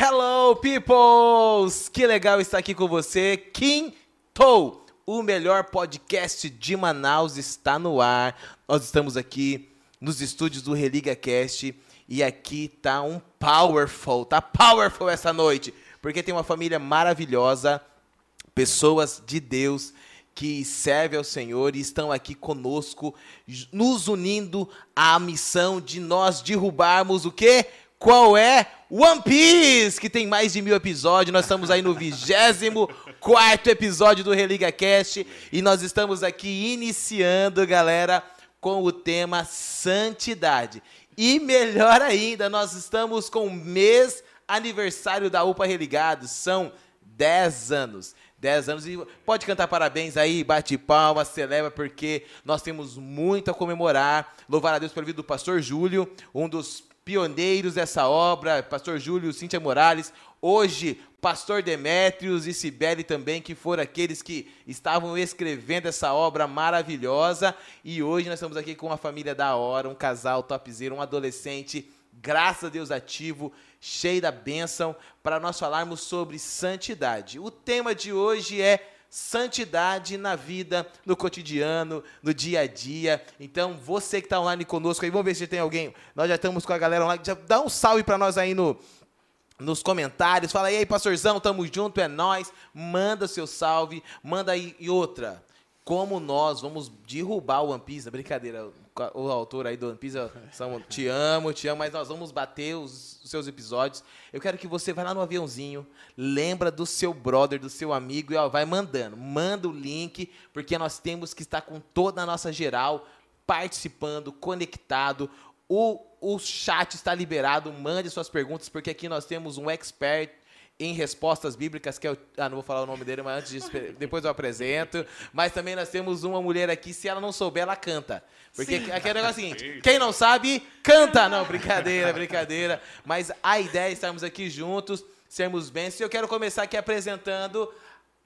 Hello, peoples! Que legal estar aqui com você. Quinto, o melhor podcast de Manaus está no ar. Nós estamos aqui nos estúdios do Religa Cast e aqui tá um powerful, tá powerful essa noite, porque tem uma família maravilhosa, pessoas de Deus que servem ao Senhor e estão aqui conosco, nos unindo à missão de nós derrubarmos o quê? Qual é? One Piece, que tem mais de mil episódios. Nós estamos aí no 24 episódio do Religa Cast. E nós estamos aqui iniciando, galera, com o tema Santidade. E melhor ainda, nós estamos com o mês aniversário da UPA Religados. São 10 anos. 10 anos. E pode cantar parabéns aí, bate palmas, celebra, porque nós temos muito a comemorar. Louvar a Deus pela vida do pastor Júlio, um dos pioneiros dessa obra, pastor Júlio, Cíntia Morales, hoje pastor Demétrios e Cibele também, que foram aqueles que estavam escrevendo essa obra maravilhosa, e hoje nós estamos aqui com uma família da hora, um casal topzera, um adolescente, graças a Deus ativo, cheio da bênção, para nós falarmos sobre santidade. O tema de hoje é santidade na vida, no cotidiano, no dia a dia. Então, você que está online conosco aí, vamos ver se tem alguém. Nós já estamos com a galera online. Já dá um salve para nós aí no, nos comentários. Fala aí, pastorzão, tamo junto, é nós. Manda seu salve, manda aí e outra. Como nós vamos derrubar o One Piece, brincadeira, o autor aí do One Piece, são, te amo, te amo, mas nós vamos bater os, os, seus episódios. Eu quero que você vá lá no aviãozinho, lembra do seu brother, do seu amigo e ó, vai mandando. Manda o link, porque nós temos que estar com toda a nossa geral participando, conectado. O, o chat está liberado, mande suas perguntas, porque aqui nós temos um expert em respostas bíblicas, que é o, ah, não vou falar o nome dele, mas antes disso, depois eu apresento. Mas também nós temos uma mulher aqui, se ela não souber, ela canta. Porque Sim. aqui é o negócio seguinte: quem não sabe, canta! Não, brincadeira, brincadeira. Mas a ideia é estarmos aqui juntos, sermos bens. E eu quero começar aqui apresentando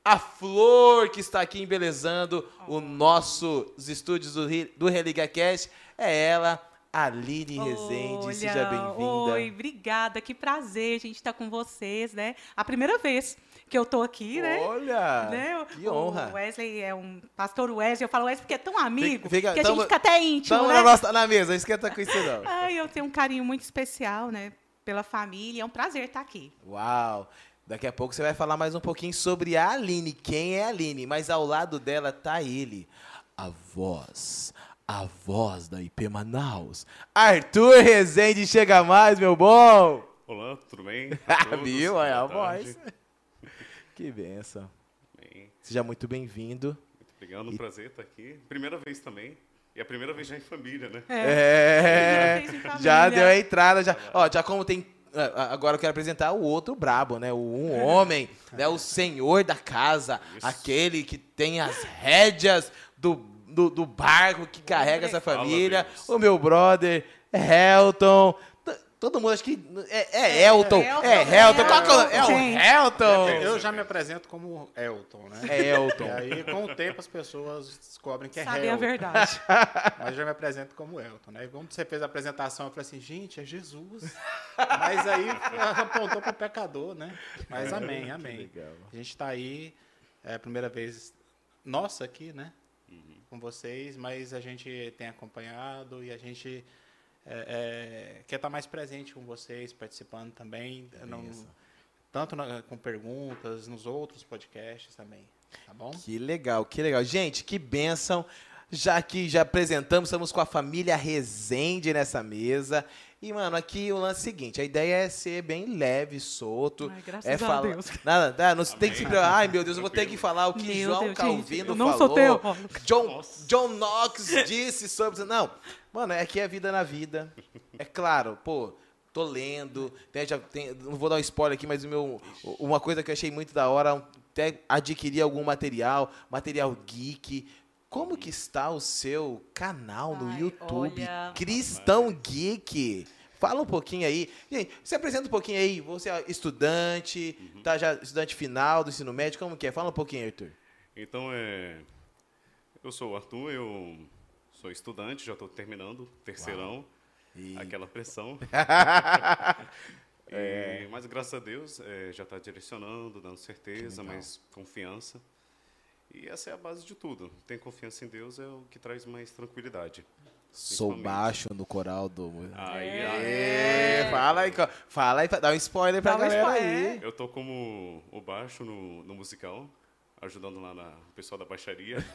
a flor que está aqui embelezando oh. os nossos estúdios do, do Religa Cast. É ela, Aline Rezende, Olha, seja bem-vinda. Oi, obrigada, que prazer a gente estar tá com vocês, né? A primeira vez que eu tô aqui, né? Olha, né? que honra. O Wesley é um pastor Wesley, eu falo Wesley porque é tão amigo fica, que tamo, a gente fica até íntimo, Estamos né? na, nossa, na mesa, esquenta com isso não. Ai, eu tenho um carinho muito especial, né? Pela família, é um prazer estar aqui. Uau! Daqui a pouco você vai falar mais um pouquinho sobre a Aline, quem é a Aline, mas ao lado dela tá ele, a voz, a voz da IP Manaus. Arthur Rezende chega mais, meu bom! Olá, tudo bem? Viu? É a voz. Que benção. Bem. Seja muito bem-vindo. Muito obrigado, um e... prazer estar aqui. Primeira vez também. E a primeira vez já em família, né? É, é já deu a entrada. Já, ó, já como tem é, Agora eu quero apresentar o outro brabo, né? O um homem, né? o senhor da casa, Isso. aquele que tem as rédeas do do, do barco que carrega essa família. O meu brother, Helton. Todo mundo acha que é, é Elton. É, é Helton. Qual é, é o Helton? Eu já me apresento como Elton, né? É Elton. E aí, com o tempo, as pessoas descobrem que é Sabem Helton. a verdade. Mas eu já me apresento como Elton, né? E quando você fez a apresentação, eu falei assim, gente, é Jesus. Mas aí apontou para o pecador, né? Mas amém, amém. A gente está aí, é a primeira vez nossa aqui, né? Com vocês, mas a gente tem acompanhado e a gente é, é, quer estar mais presente com vocês, participando também, não, tanto na, com perguntas, nos outros podcasts também. Tá bom? Que legal, que legal. Gente, que benção. Já que já apresentamos, estamos com a família Rezende nessa mesa. E, mano, aqui o lance é o seguinte: a ideia é ser bem leve, solto. Ai, graças é a Deus. Nada, nada não tem que se Ai, meu Deus, eu vou ter que falar o que meu João Deus, Calvino gente, não falou. Sou teu. John, John Knox disse sobre. Não, mano, é que é vida na vida. É claro, pô. Tô lendo, né, já tem, não vou dar um spoiler aqui, mas o meu, uma coisa que eu achei muito da hora, até adquirir algum material, material geek, como que está o seu canal no Ai, YouTube? Olha... Cristão Geek. Fala um pouquinho aí. Gente, se apresenta um pouquinho aí. Você é estudante, uhum. tá já estudante final do ensino médio, como que é? Fala um pouquinho, Arthur. Então, é... eu sou o Arthur, eu sou estudante, já estou terminando, terceirão, aquela pressão. E, Mas graças a Deus eh, já está direcionando, dando certeza, mas confiança. E essa é a base de tudo. Ter confiança em Deus é o que traz mais tranquilidade. Sou baixo no coral do. Aí, É, fala aí, fala aí, dá um spoiler pra Dá um galera spoiler, aí. Eu tô como o baixo no, no musical, ajudando lá na, o pessoal da baixaria.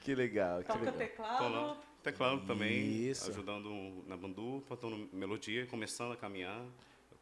Que legal, que Toca legal. Teclado. Teclado também, Isso. ajudando na bandupa, tô no melodia, começando a caminhar.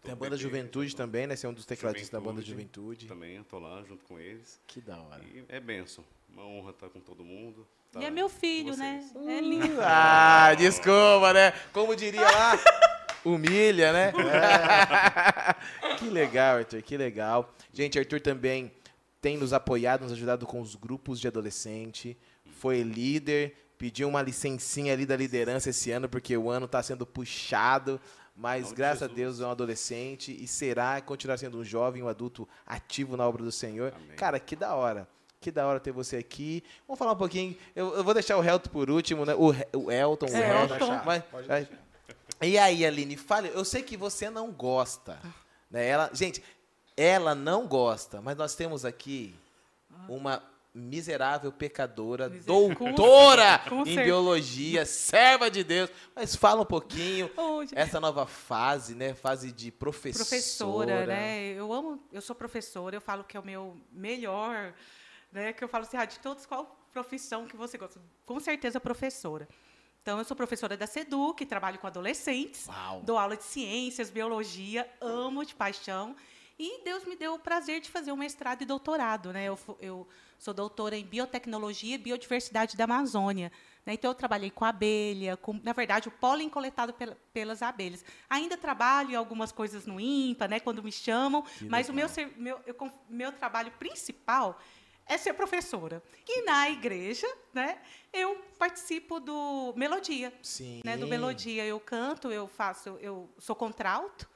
Tem a banda bebê, Juventude tô- também, né? Você é um dos tecladistas da banda Juventude. Também, eu tô lá junto com eles. Que da hora. E é benção. Uma honra estar com todo mundo. tá E é meu filho, né? É lindo. Ah, desculpa, né? Como diria lá, humilha, né? que legal, Arthur, que legal. Gente, Arthur também tem nos apoiado, nos ajudado com os grupos de adolescente. Foi líder, pediu uma licencinha ali da liderança esse ano, porque o ano está sendo puxado. Mas de graças a. Deus é um adolescente e será continuar sendo um jovem, um adulto ativo na obra do Senhor. Amém. Cara, que da hora. Que da hora ter você aqui. Vamos falar um pouquinho. Eu, eu vou deixar o Helton por último, né? O, o Elton, o É, Helton. Elton. Vai- Pode vai. deixar. E aí, Aline, fale. Eu sei que você não gosta. Né? Ela, gente, ela não gosta, mas nós temos aqui uma miserável pecadora, Miser- doutora Com- com em biologia, serva de Deus. Mas fala um pouquinho Onde? essa nova fase, né? Fase de professora. professora, né? Eu amo, eu sou professora, eu falo que é o meu melhor, né? Que eu falo assim, ah, de todos, qual profissão que você gosta? Com certeza professora. Então, eu sou professora da SEDU, que trabalho com adolescentes, Uau. dou aula de ciências, biologia, amo de paixão. E Deus me deu o prazer de fazer um mestrado e doutorado, né? Eu, eu sou doutora em biotecnologia e biodiversidade da Amazônia. né? Então, eu trabalhei com abelha, com, na verdade, o pólen coletado pela- pelas abelhas. Ainda trabalho em algumas coisas no INPA, né, quando me chamam, mas o meu, meu, eu meu trabalho principal é ser professora. E na igreja, né, eu participo do Melodia. Sim. Né, do Melodia eu canto, eu faço, eu sou contralto,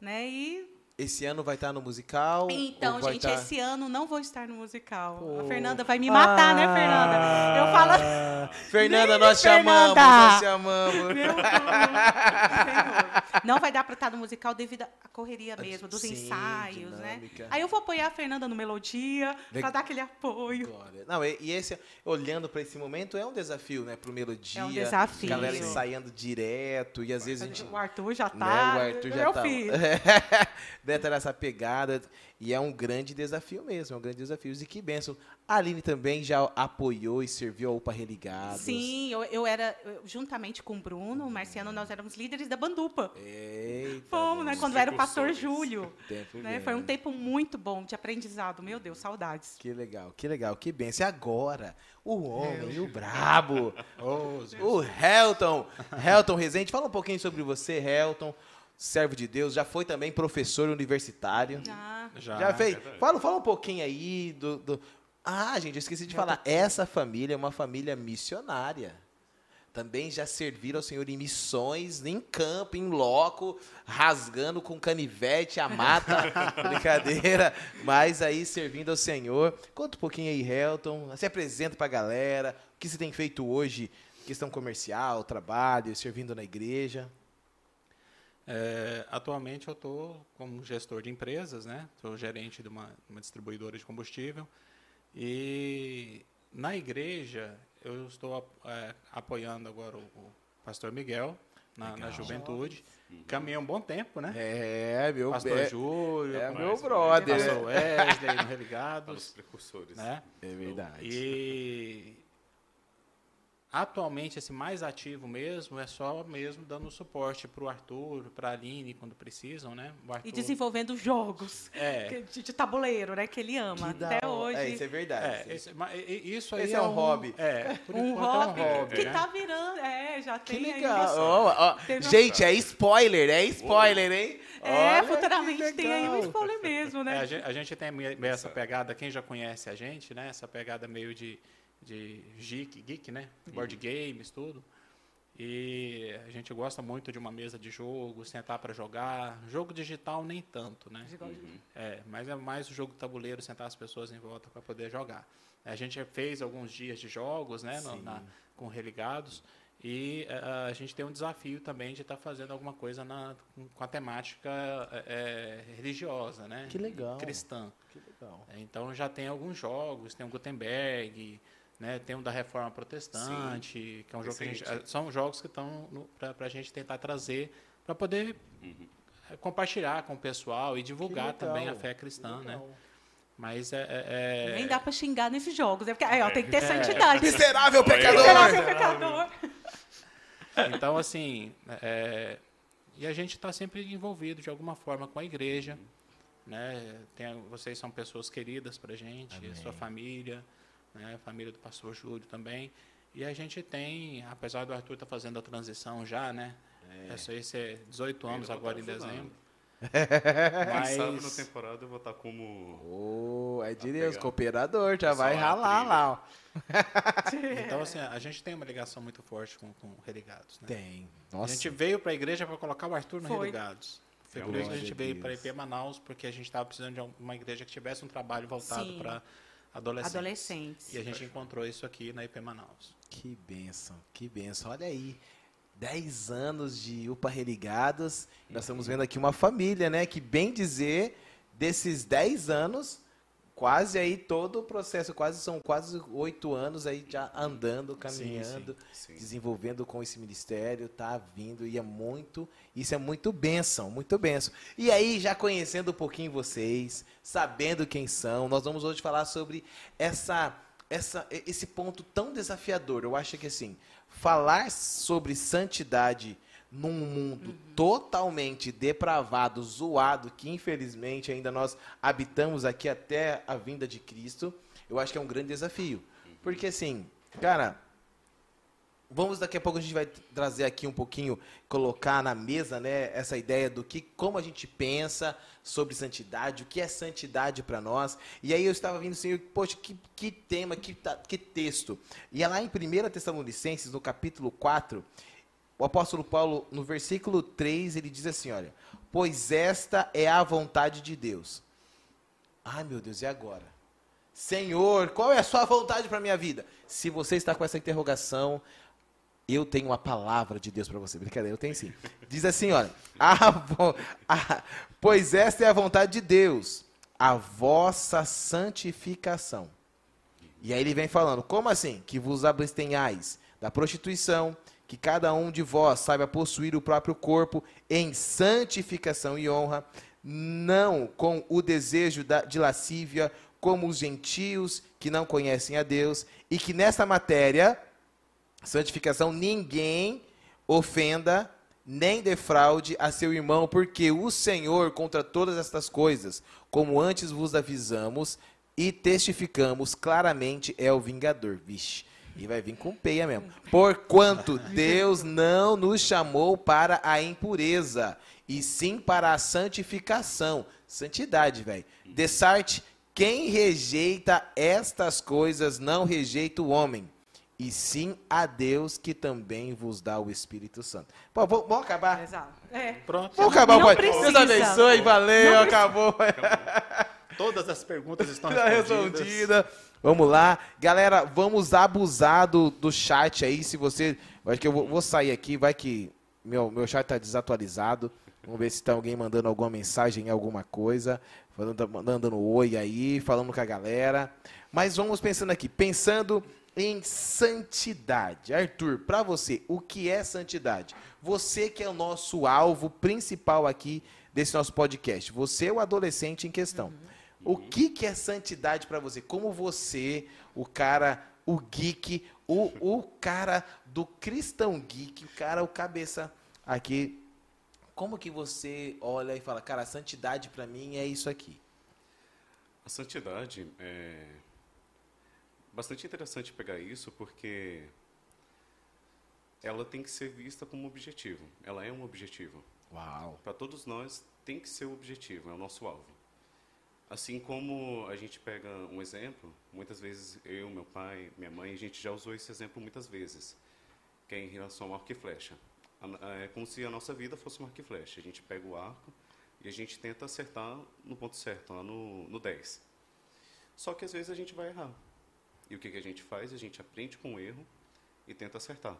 né? E Esse ano vai estar no musical? então, gente, tá- esse ano não vou estar no musical. Pô. A Fernanda vai me matar, né, Fernanda? Eu falo Ah, Fernanda, nós te amamos, nós te amamos. Meu Deus. Não vai dar para estar no musical devido à correria mesmo, dos Sim, ensaios, né? dinâmica. Aí eu vou apoiar a Fernanda no Melodia, para dar aquele apoio. Glória. Não, e, e esse, olhando para esse momento, é um desafio, né? Pro Melodia. É um desafio. Galera ensaiando direto, e às vezes a gente. O Arthur já né, tá. o Arthur já meu tá. filho. Deve estar nessa pegada. E é um grande desafio mesmo, é um grande desafio. E que benção. A Aline também já apoiou e serviu a UPA Religados. Sim, eu, eu era, eu, juntamente com o Bruno, o Marciano, nós éramos líderes da Bandupa. Eita, Fomos, né? Quando era o pastor. Júlio. Tempo Né? Foi um tempo muito bom de aprendizado. Meu Deus, saudades. Que legal, que legal, que benção. E agora, o homem, o brabo, Jesus. o Helton. Helton Rezende, fala um pouquinho sobre você, Helton. Servo de Deus, já foi também professor universitário. Ah, Já. Já fez? verdade. Fala, fala um pouquinho aí do, do- Ah, gente, eu esqueci de falar. Essa família é uma família missionária. Também já serviram ao Senhor em missões, em campo, em loco, rasgando com canivete a mata. Brincadeira. Mas aí servindo ao Senhor. Conta um pouquinho aí, Helton. Se apresenta pra galera. O que você tem feito hoje? Questão comercial, trabalho, servindo na igreja. É, atualmente eu estou como gestor de empresas, né? Sou gerente de uma, uma distribuidora de combustível e na igreja eu estou é, apoiando agora o, o pastor Miguel na, na juventude. Caminhei um bom tempo, né? É, meu pastor é, Júlio, é meu brother. pastor Wesley no Para os Religados, precursores. né? É verdade. E atualmente esse mais ativo mesmo é só mesmo dando suporte para o Arthur, para a Aline quando precisam, né? O Arthur, e desenvolvendo jogos É. de, de tabuleiro, né? Que ele ama. Que Até hoje. É, isso é verdade. É, esse, mas isso aí Esse é um hobby. É, por um hobby, é um hobby, que né? tá virando. É, já Que tem aí legal. Teve uma- Gente, é spoiler, é spoiler, hein? É, Olha futuramente tem aí um spoiler mesmo, É, né? a, gente, a gente tem meio essa pegada, quem já conhece a gente, né? Essa pegada meio de, de geek, geek, né? Board games, tudo. E a gente gosta muito de uma mesa de jogo, sentar para jogar. Jogo digital nem tanto, né? É, mas é mais o jogo tabuleiro, sentar as pessoas em volta para poder jogar. A gente fez alguns dias de jogos, né, no- Sim. na- com religados E a, eh, a gente tem um desafio também de estar tá fazendo alguma coisa na, com a temática é, religiosa, né? Que legal. Cristã. Que legal. Então já tem alguns jogos, tem o Gutenberg, né? Tem o da Reforma Protestante, Sim. que é um jogo que a gente, são jogos que estão para a gente tentar trazer para poder uhum. compartilhar com o pessoal e divulgar também a fé cristã, né? Mas é, é, é... Nem dá para xingar nesses jogos. É porque, aí, ó, tem que ter é. santidade. Miserável pecador! Miserável pecador! Então, assim, é, e a gente está sempre envolvido de alguma forma com a igreja. Né? Tem, vocês são pessoas queridas para a gente, Amém. sua família, né? a família do pastor Júlio também. E a gente tem, apesar do Arthur estar tá fazendo a transição já, né? É. Esse, esse é 18 anos agora em dezembro. Mas... Quem sabe na temporada eu vou estar como. Oh, é de Deus, cooperador, já vai ralar lá, ó. então, assim, a gente tem uma ligação muito forte com, com Religados. Né? Tem. Nossa. A gente veio para a igreja para colocar o Arthur no Foi. Religados. Foi por isso que a gente veio para IP Manaus, porque a gente estava precisando de uma igreja que tivesse um trabalho voltado para adolescentes. adolescentes. E a gente encontrou isso aqui na IP Manaus. Que benção, que benção. Olha aí. 10 anos de UPA Religados. Nós estamos vendo aqui uma família, né? Que bem dizer, desses 10 anos, quase aí todo o processo, quase são quase oito anos aí já andando, caminhando, sim, sim, sim. desenvolvendo com esse ministério, tá vindo e é muito, isso é muito benção, muito benção. E aí já conhecendo um pouquinho vocês, sabendo quem são, nós vamos hoje falar sobre essa essa esse ponto tão desafiador. Eu acho que assim, falar sobre santidade num mundo uhum. totalmente depravado, zoado, que infelizmente ainda nós habitamos aqui até a vinda de Cristo, eu acho que é um grande desafio. Porque assim, cara, vamos daqui a pouco a gente vai trazer aqui um pouquinho, colocar na mesa, né, essa ideia do que como a gente pensa sobre santidade, o que é santidade para nós. E aí eu estava vindo assim, poxa, que, que tema, que, que texto. E é lá em 1 Tessalonicenses, no capítulo 4, o apóstolo Paulo, no versículo 3, ele diz assim: olha, pois esta é a vontade de Deus. Ai meu Deus, e agora? Senhor, qual é a sua vontade para a minha vida? Se você está com essa interrogação, eu tenho uma palavra de Deus para você. Brincadeira, eu tenho sim. Diz assim, olha, a, a, pois esta é a vontade de Deus, a vossa santificação. E aí ele vem falando, como assim? Que vos abstenhais da prostituição, que cada um de vós saiba possuir o próprio corpo em santificação e honra, não com o desejo de lascívia, como os gentios que não conhecem a Deus, e que nessa matéria, santificação, ninguém ofenda nem defraude a seu irmão, porque o Senhor contra todas estas coisas, como antes vos avisamos e testificamos claramente, é o vingador. Vixe. E vai vir com peia mesmo. Porquanto Deus não nos chamou para a impureza, e sim para a santificação. Santidade, velho. Dessarte, quem rejeita estas coisas não rejeita o homem, e sim a Deus que também vos dá o Espírito Santo. Pô, vamos acabar? Exato. É. Pronto. Vamos acabar, não pai. Precisa. Deus abençoe, valeu, não acabou. Todas as perguntas estão respondidas. respondidas. Vamos lá. Galera, vamos abusar do, do chat aí. Se você. Acho que eu vou, vou sair aqui, vai que meu, meu chat está desatualizado. Vamos ver se está alguém mandando alguma mensagem, alguma coisa. Falando, mandando oi aí, falando com a galera. Mas vamos pensando aqui. Pensando em santidade. Arthur, para você, o que é santidade? Você que é o nosso alvo principal aqui desse nosso podcast. Você é o adolescente em questão. Uhum. O que, que é santidade para você? Como você, o cara, o geek, o, o cara do cristão geek, o cara, o cabeça aqui, como que você olha e fala, cara, a santidade para mim é isso aqui? A santidade é bastante interessante pegar isso porque ela tem que ser vista como objetivo. Ela é um objetivo. Uau. Para todos nós tem que ser o objetivo, é o nosso alvo. Assim como a gente pega um exemplo, muitas vezes eu, meu pai, minha mãe, a gente já usou esse exemplo muitas vezes, que é em relação ao arco e flecha. É como se a nossa vida fosse um arco e flecha. A gente pega o arco e a gente tenta acertar no ponto certo, lá no, no 10. Só que às vezes a gente vai errar. E o que, que a gente faz? A gente aprende com o erro e tenta acertar.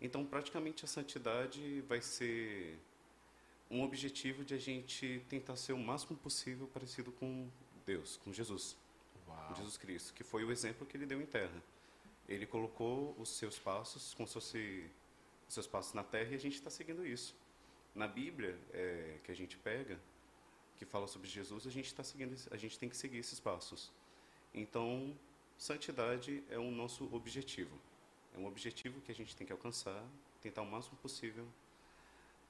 Então, praticamente, a santidade vai ser um objetivo de a gente tentar ser o máximo possível parecido com Deus, com Jesus, com Jesus Cristo, que foi o exemplo que ele deu em terra. Ele colocou os seus passos, como se fosse os seus passos na terra, e a gente está seguindo isso. Na Bíblia, é, que a gente pega, que fala sobre Jesus, a gente está seguindo, a gente tem que seguir esses passos. Então, santidade é o nosso objetivo. É um objetivo que a gente tem que alcançar, tentar o máximo possível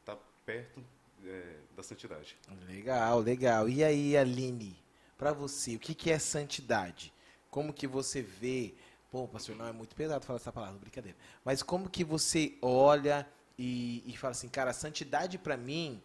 estar tá perto é, da santidade. Legal, legal. E aí, Aline, para você, o que, que é santidade? Como que você vê? Pô, pastor, não é muito pesado falar essa palavra, brincadeira. Mas como que você olha e, e fala assim, cara, santidade para mim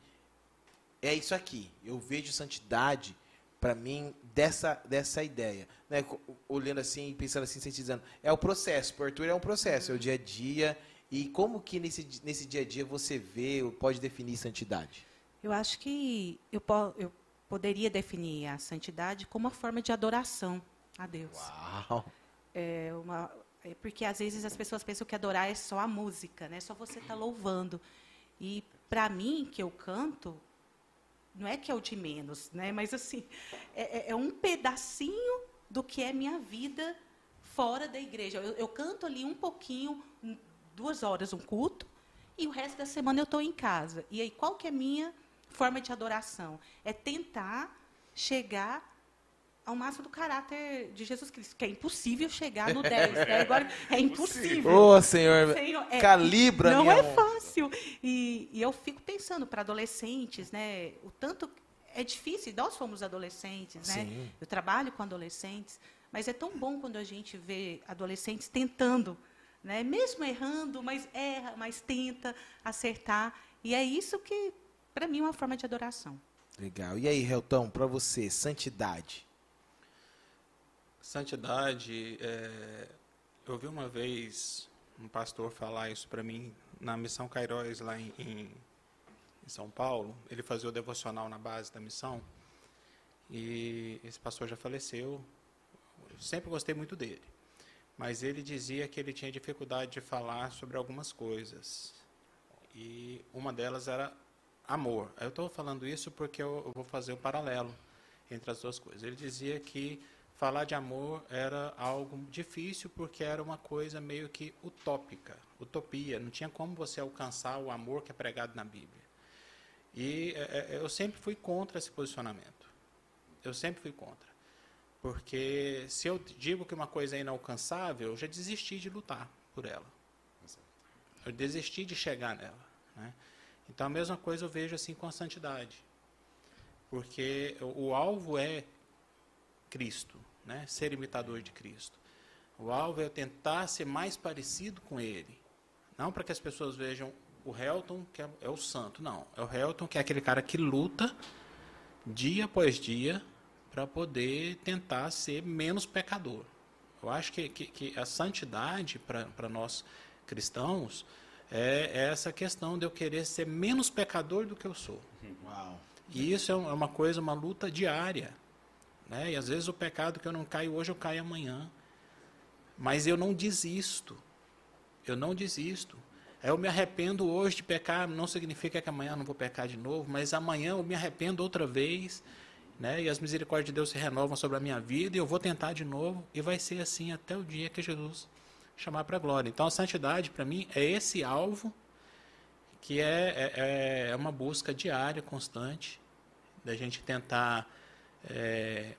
é isso aqui. Eu vejo santidade para mim dessa dessa ideia, né? Olhando assim, pensando assim, sintetizando, é o processo. Arthur é um processo, é o dia a dia. E como que nesse, nesse dia a dia você vê, pode definir santidade? Eu acho que eu, eu poderia definir a santidade como uma forma de adoração a Deus. Uau! É uma, é porque às vezes as pessoas pensam que adorar é só a música, né? Só você está louvando. E para mim, que eu canto, não é que é o de menos, né? Mas assim, é, é, é um pedacinho do que é minha vida fora da igreja. Eu, eu canto ali um pouquinho, duas horas um culto, e o resto da semana eu estou em casa. E aí, qual que é a minha forma de adoração? É tentar chegar ao máximo do caráter de Jesus Cristo, que é impossível chegar no 10. Né? Agora, é impossível. Ô, oh, Senhor, Senhor é, calibra Não minha é fácil. E, e, eu fico pensando para adolescentes, né? O tanto é difícil, nós fomos adolescentes, né? Sim. Eu trabalho com adolescentes, mas é tão bom quando a gente vê adolescentes tentando né? Mesmo errando, mas erra, mas tenta acertar. E é isso que, para mim, é uma forma de adoração. Legal. E aí, Helton, para você, santidade? Santidade, é, eu ouvi uma vez um pastor falar isso para mim na missão Cairóis lá em, em, em, São Paulo. Ele fazia o devocional na base da missão e esse pastor já faleceu. Eu sempre gostei muito dele mas ele dizia que ele tinha dificuldade de falar sobre algumas coisas. E uma delas era amor. Eu estou falando isso porque eu, vou fazer o um paralelo entre as duas coisas. Ele dizia que falar de amor era algo difícil porque era uma coisa meio que utópica, utopia. Não tinha como você alcançar o amor que é pregado na Bíblia. E é, é eu sempre fui contra esse posicionamento. Eu sempre fui contra. Porque se eu digo que uma coisa é inalcançável, eu já desisti de lutar por ela. Eu desisti de chegar nela. Né? Então a mesma coisa eu vejo assim com a santidade. Porque o alvo é Cristo, né? ser imitador de Cristo. O alvo é tentar ser mais parecido com Ele. Não para que as pessoas vejam o Helton, que é, é o santo. Não. É o Helton, que é aquele cara que luta dia após dia para poder tentar ser menos pecador. Eu acho que, que, que a santidade para nós cristãos é, é, essa questão de eu querer ser menos pecador do que eu sou. Uau. E isso é, é uma coisa, uma luta diária. Né? E às vezes o pecado que eu não caio hoje, eu caio amanhã. Mas eu não desisto. Eu não desisto. Eu me arrependo hoje de pecar, não significa que amanhã eu não vou pecar de novo, mas amanhã eu me arrependo outra vez né? E as misericórdias de Deus se renovam sobre a minha vida e eu vou tentar de novo e vai ser assim até o dia que Jesus chamar para a glória. Então a santidade para mim é esse alvo que é, é, é, uma busca diária, constante, da gente tentar é,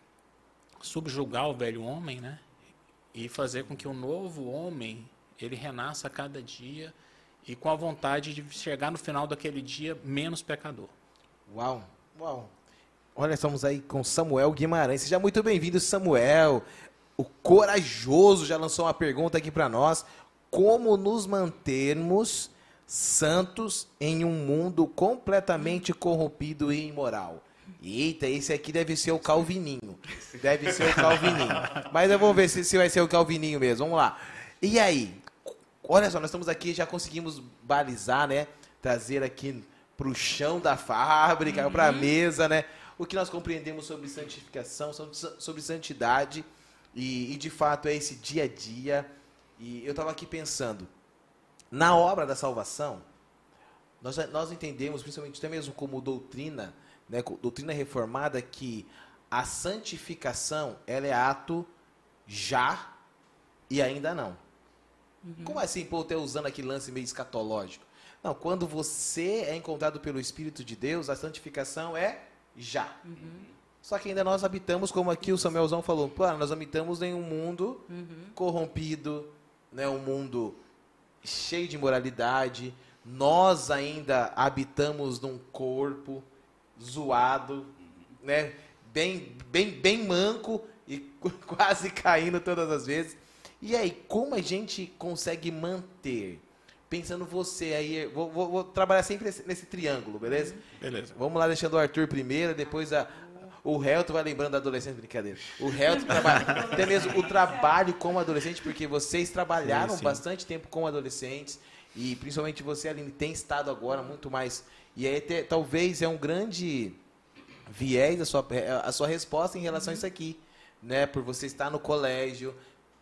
subjugar o velho homem, né? E fazer com que o novo homem ele renasça a cada dia e com a vontade de chegar no final daquele dia menos pecador. Uau, uau. Olha, estamos aí com Samuel Guimarães. Seja muito bem-vindo, Samuel. O corajoso já lançou uma pergunta aqui para nós. Como nos mantermos santos em um mundo completamente corrompido e imoral? Eita, esse aqui deve ser o Calvininho. Deve ser o Calvininho. Mas eu vou ver se, se vai ser o Calvininho mesmo. Vamos lá. E aí? Olha só, nós estamos aqui, já conseguimos balizar, né? Trazer aqui para o chão da fábrica, uhum. para a mesa, né? O que nós compreendemos sobre santificação, sobre santidade, e, e de fato é esse dia a dia. E eu estava aqui pensando, na obra da salvação, nós, nós entendemos, principalmente até mesmo como doutrina, né, doutrina reformada, que a santificação ela é ato já e ainda não. Uhum. Como assim, pô, eu usando aquele lance meio escatológico? Não, quando você é encontrado pelo Espírito de Deus, a santificação é já. Uhum. Só que ainda nós habitamos, como aqui o Samuelzão falou, pô, nós habitamos em um mundo uhum. corrompido, né, um mundo cheio de moralidade. Nós ainda habitamos num corpo zoado, né, bem, bem, bem manco e quase caindo todas as vezes. E aí, como a gente consegue manter? Pensando você aí, vou, vou, vou trabalhar sempre nesse, nesse, triângulo, beleza? Beleza. Vamos lá, deixando o Arthur primeiro, depois a, o Helto vai lembrando da adolescente, brincadeira. O Helto trabalha, até mesmo o trabalho como adolescente, porque vocês trabalharam sim. bastante tempo com adolescentes, e principalmente você, Aline, tem estado agora muito mais. E aí, te, talvez é um grande viés a sua, a sua resposta em relação a isso aqui, né? Por você estar no colégio,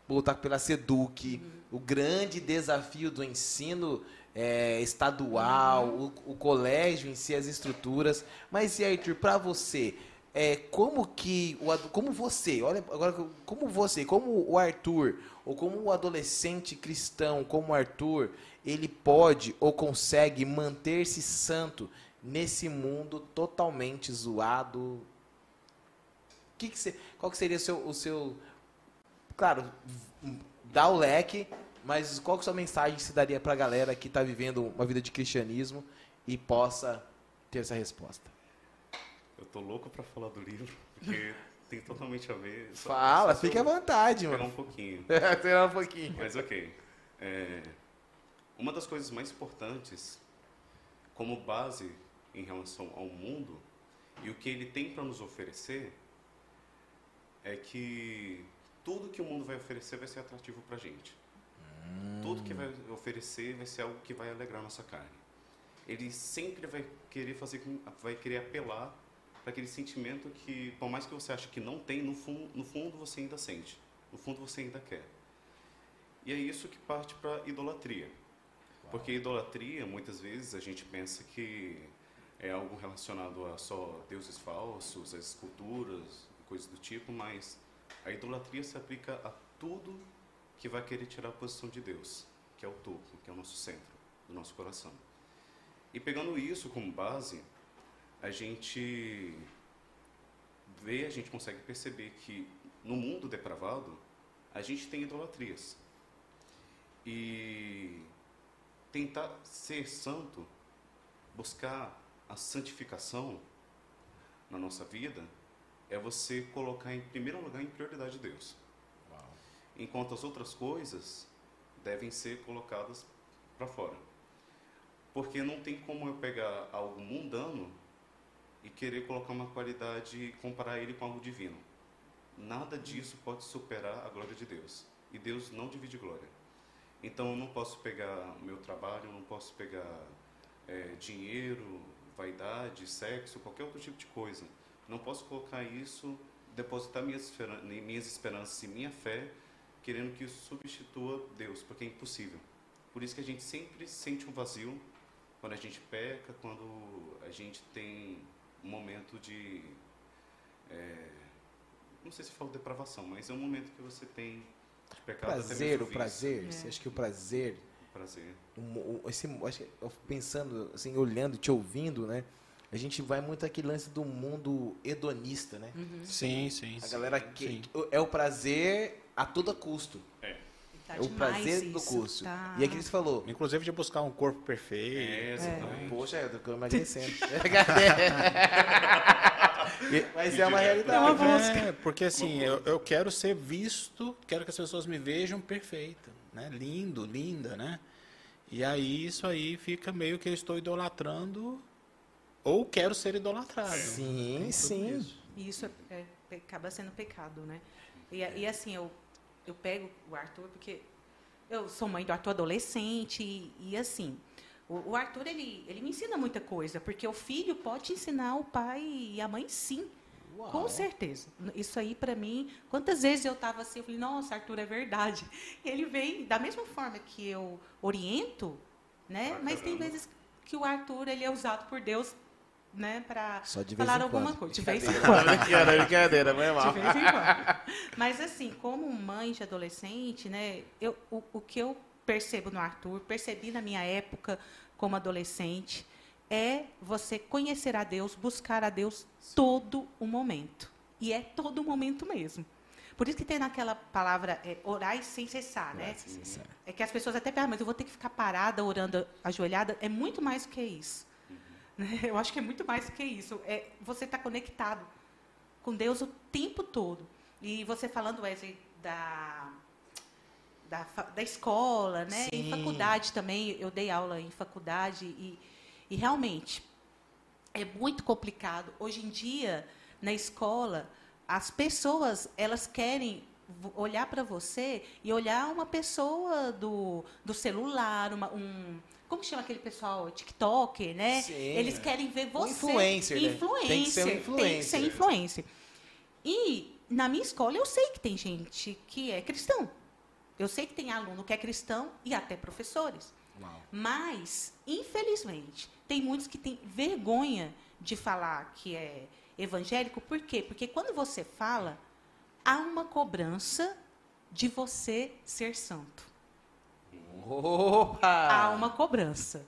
lutar pela SEDUC, uhum. o grande desafio do ensino é, estadual, uhum. o, o, colégio em si, as estruturas. Mas e Arthur, para você, é, como que o como você, olha agora como você, como o Arthur ou como o adolescente cristão, como o Arthur, ele pode ou consegue manter-se santo nesse mundo totalmente zoado? Que que qual que seria o seu, o seu claro, dá o leque, mas qual que é a sua mensagem se daria para a galera que está vivendo uma vida de cristianismo e possa ter essa resposta? Eu tô louco para falar do livro, porque tem totalmente a ver. Só, Fala, só fique à vontade, mano. um pouquinho. Esperar um pouquinho. Mas ok. É, uma das coisas mais importantes, como base em relação ao mundo e o que ele tem para nos oferecer, é que tudo que o mundo vai oferecer vai ser atrativo para a gente. Hum. Tudo que vai oferecer vai ser algo que vai alegrar nossa carne. Ele sempre vai querer fazer, vai querer apelar para aquele sentimento que, por mais que você ache que não tem, no fundo, no fundo você ainda sente, no fundo você ainda quer. E é isso que parte para idolatria. Porque idolatria, muitas vezes, a gente pensa que é algo relacionado a só deuses falsos, as esculturas, coisas do tipo, mas a idolatria se aplica a tudo que vai querer tirar a posição de Deus, que é o topo, que é o nosso centro do nosso coração. E pegando isso como base, a gente vê, a gente consegue perceber que no mundo depravado, a gente tem idolatrias. E tentar ser santo, buscar a santificação na nossa vida, é você colocar em primeiro lugar em prioridade Deus. Uau. Enquanto as outras coisas devem ser colocadas para fora. Porque não tem como eu pegar algo mundano e querer colocar uma qualidade e comparar ele com algo divino. Nada disso pode superar a glória de Deus. E Deus não divide glória. Então eu não posso pegar meu trabalho, não posso pegar é, dinheiro, vaidade, sexo, qualquer outro tipo de coisa não posso colocar isso, depositar minhas, esperanças, minhas esperanças e minha fé, querendo que isso substitua Deus, porque é impossível. Por isso que a gente sempre sente um vazio quando a gente peca, quando a gente tem um momento de. É, não sei se falo depravação, mas é um momento que você tem de pecado. Prazer, o prazer. É. Você acha que o prazer. O prazer. Um, esse, pensando, assim, olhando, te ouvindo, né? A gente vai muito aquele lance do mundo hedonista, né? Uhum. Sim, sim. A galera que sim. é o prazer a todo custo. É. Tá é o prazer do custo. Tá... E aqui você falou. Inclusive de buscar um corpo perfeito. É, exatamente. É. Poxa, eu tô emagrecendo. Mas é uma realidade. É uma busca. É, porque assim, eu, eu quero ser visto, quero que as pessoas me vejam perfeita, né? Lindo, linda, né? E aí isso aí fica meio que eu estou idolatrando ou quero ser idolatrado. Sim, sim. Isso, isso é, é, acaba sendo pecado, né? E, e, assim, eu, eu pego o Arthur porque eu sou mãe do Arthur adolescente e, e assim, o, o, Arthur ele, ele me ensina muita coisa, porque o filho pode ensinar o pai e a mãe sim. Uau. Com certeza. Isso aí, para mim, quantas vezes eu estava assim, eu falei, nossa, Arthur, é verdade. E ele vem, da mesma forma que eu oriento, né? Mas tem vezes que o Arthur, ele é usado por Deus né, para falar alguma coisa. De vez em quando. brincadeira, brincadeira, mal. De vez em quando. Mas, assim, como mãe de adolescente, né, eu, o, o que eu percebo no Arthur, percebi na minha época como adolescente, é você conhecer a Deus, buscar a Deus todo o momento. E é todo o momento mesmo. Por isso que tem naquela palavra é, orar sem cessar, né? Sem cessar. É que as pessoas até pensam, mas eu vou ter que ficar parada orando ajoelhada. É muito mais do que isso. Uhum. Eu acho que é muito mais do que isso. É você estar tá conectado com Deus o tempo todo. E você falando, Wesley, da, da, da escola, né? Sim. Em faculdade também, eu dei aula em faculdade e e realmente é muito complicado. Hoje em dia, na escola, as pessoas elas querem olhar para você e olhar uma pessoa do, do celular, uma, um como chama aquele pessoal TikTok, né? Sim. Eles querem ver você influencer, influencer, né? tem que ser um influencer. Tem que ser influencer. E na minha escola eu sei que tem gente que é cristão. Eu sei que tem aluno que é cristão e até professores. Uau. Mas, infelizmente, tem muitos que têm vergonha de falar que é evangélico. Por quê? Porque quando você fala, há uma cobrança de você ser santo. Opa! Há uma cobrança.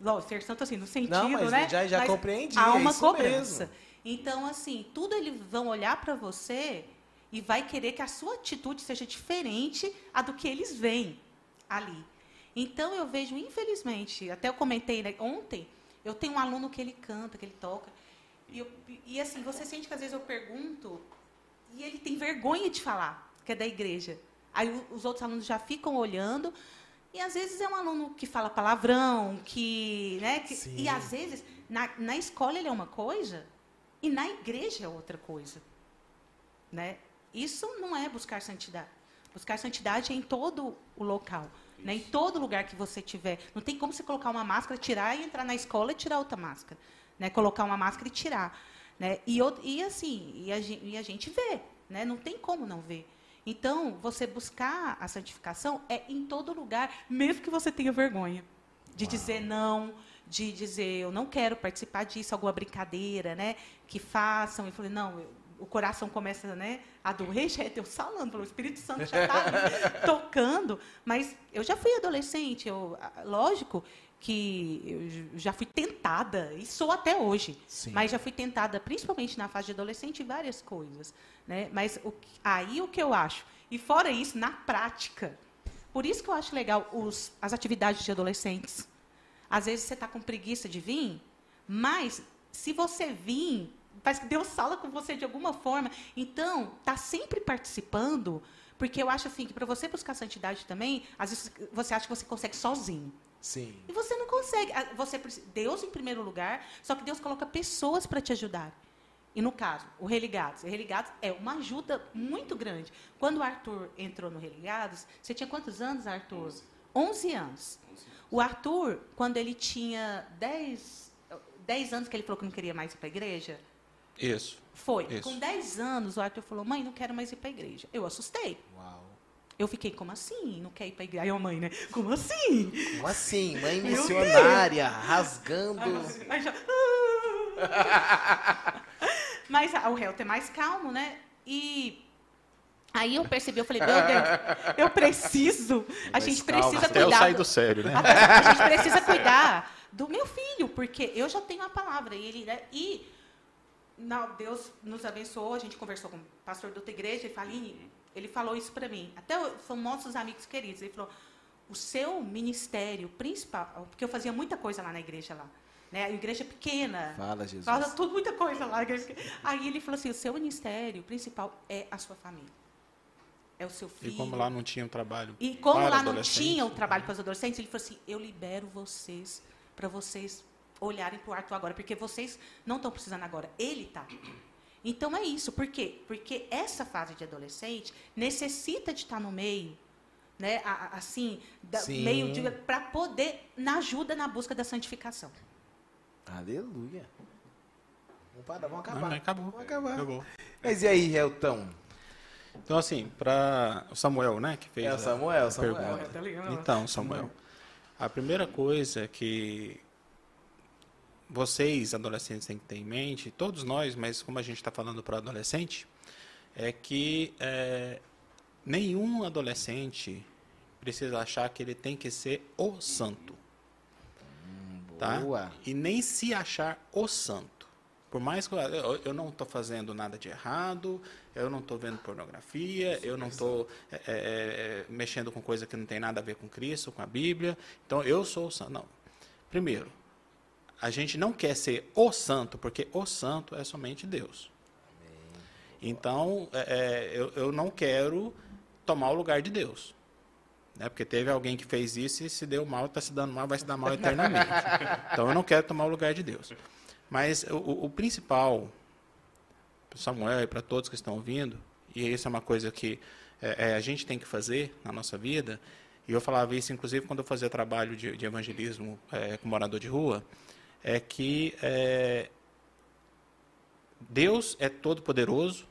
Lógico, ser santo assim, no sentido, Não, mas né? Já, já mas compreendi. Há uma é cobrança. Mesmo. Então, assim, tudo eles vão olhar para você e vai querer que a sua atitude seja diferente a do que eles veem ali. Então, eu vejo, infelizmente, até eu comentei né, ontem, eu tenho um aluno que ele canta, que ele toca. E, eu, e assim, você sente que às vezes eu pergunto e ele tem vergonha de falar que é da igreja. Aí os outros alunos já ficam olhando. E às vezes é um aluno que fala palavrão, que. Né, que e às vezes, na, na escola ele é uma coisa e na igreja é outra coisa. Né? Isso não é buscar santidade. Buscar santidade é em todo o local. Né? Em todo lugar que você tiver. Não tem como você colocar uma máscara, tirar e entrar na escola e tirar outra máscara. Né? Colocar uma máscara e tirar. Né? E, e assim, e a, e a gente vê. Né? Não tem como não ver. Então, você buscar a santificação é em todo lugar, mesmo que você tenha vergonha de Uau. dizer não, de dizer eu não quero participar disso, alguma brincadeira, né? Que façam. E falei, não, eu, o coração começa né, a doer, já é Deus falando, o Espírito Santo já está tocando. Mas eu já fui adolescente, eu, lógico que eu já fui tentada, e sou até hoje, Sim. mas já fui tentada, principalmente na fase de adolescente, várias coisas. Né? Mas o, aí o que eu acho, e fora isso, na prática, por isso que eu acho legal os, as atividades de adolescentes. Às vezes você está com preguiça de vir, mas se você vir parece que Deus fala com você de alguma forma. Então, tá sempre participando, porque eu acho assim que para você buscar santidade também, às vezes você acha que você consegue sozinho. Sim. E você não consegue. Você Deus em primeiro lugar, só que Deus coloca pessoas para te ajudar. E no caso, o Religados. O Religados é uma ajuda muito grande. Quando o Arthur entrou no Religados, você tinha quantos anos, Arthur? 11, 11 anos. 11 O Arthur, quando ele tinha 10, 10 anos que ele falou que não queria mais ir para a igreja, isso. Foi. Isso. Com 10 anos, o Arthur falou: mãe, não quero mais ir para a igreja. Eu assustei. Eu fiquei, como assim? Não quer ir para a igreja? Aí a mãe, né? Como assim? Como assim? Mãe missionária, rasgando. Aí já... Mas o réu é mais calmo, né? E Aí eu percebi, eu falei, meu Deus, eu preciso, a gente calma, precisa até cuidar. Eu sair do sério, né? A, gente precisa cuidar do meu filho, porque eu já tenho a palavra. E, ele, né? e não, Deus nos abençoou, a gente conversou com o pastor da outra igreja, e Aline, ele falou isso para mim. Até são nossos amigos queridos. Ele falou: o seu ministério principal, porque eu fazia muita coisa lá na igreja lá. Né? A igreja pequena. Fala, Jesus. Fala tudo, muita coisa lá. Aí ele falou assim: o seu ministério principal é a sua família. É o seu filho. E como lá não tinha um trabalho. E como lá não tinha o um trabalho para os adolescentes, ele falou assim: eu libero vocês para vocês olharem para o Arthur agora, porque vocês não estão precisando agora, ele está. Então é isso, por quê? Porque essa fase de adolescente necessita de estar no meio, né? Assim, da, meio para poder na ajuda na busca da santificação. Aleluia. Vamos parar, vamos Não, acabar. mas acabou. Vamos acabar. Acabou. Mas e aí, Helton? Então, assim, para o Samuel, né, que fez É o a- Samuel, a Samuel. pergunta. Tá ligado? Então, Samuel, a primeira coisa que vocês, adolescentes, têm que ter em mente, todos nós, mas como a gente está falando para adolescente, é que é, nenhum adolescente precisa achar que ele tem que ser o santo. Tá? Boa. E nem se achar o santo. Por mais que eu, eu- eu não estou fazendo nada de errado, eu não estou vendo pornografia, eu não estou mexendo com coisa que não tem nada a ver com Cristo, com a Bíblia. Então eu sou o santo. Não. Primeiro, a gente não quer ser o santo, porque o santo é somente Deus. Então, é, é, eu, eu não quero tomar o lugar de Deus. Né? Porque teve alguém que fez isso e se deu mal, está se dando mal, vai se dar mal eternamente. Então, eu não quero tomar o lugar de Deus. Mas o, o- o principal, para Samuel e para todos que estão ouvindo, e isso é uma coisa que é, é, a gente tem que fazer na nossa vida, e eu falava isso, inclusive, quando eu fazia trabalho de, de evangelismo é, com morador de rua, é que é, Deus é todo poderoso,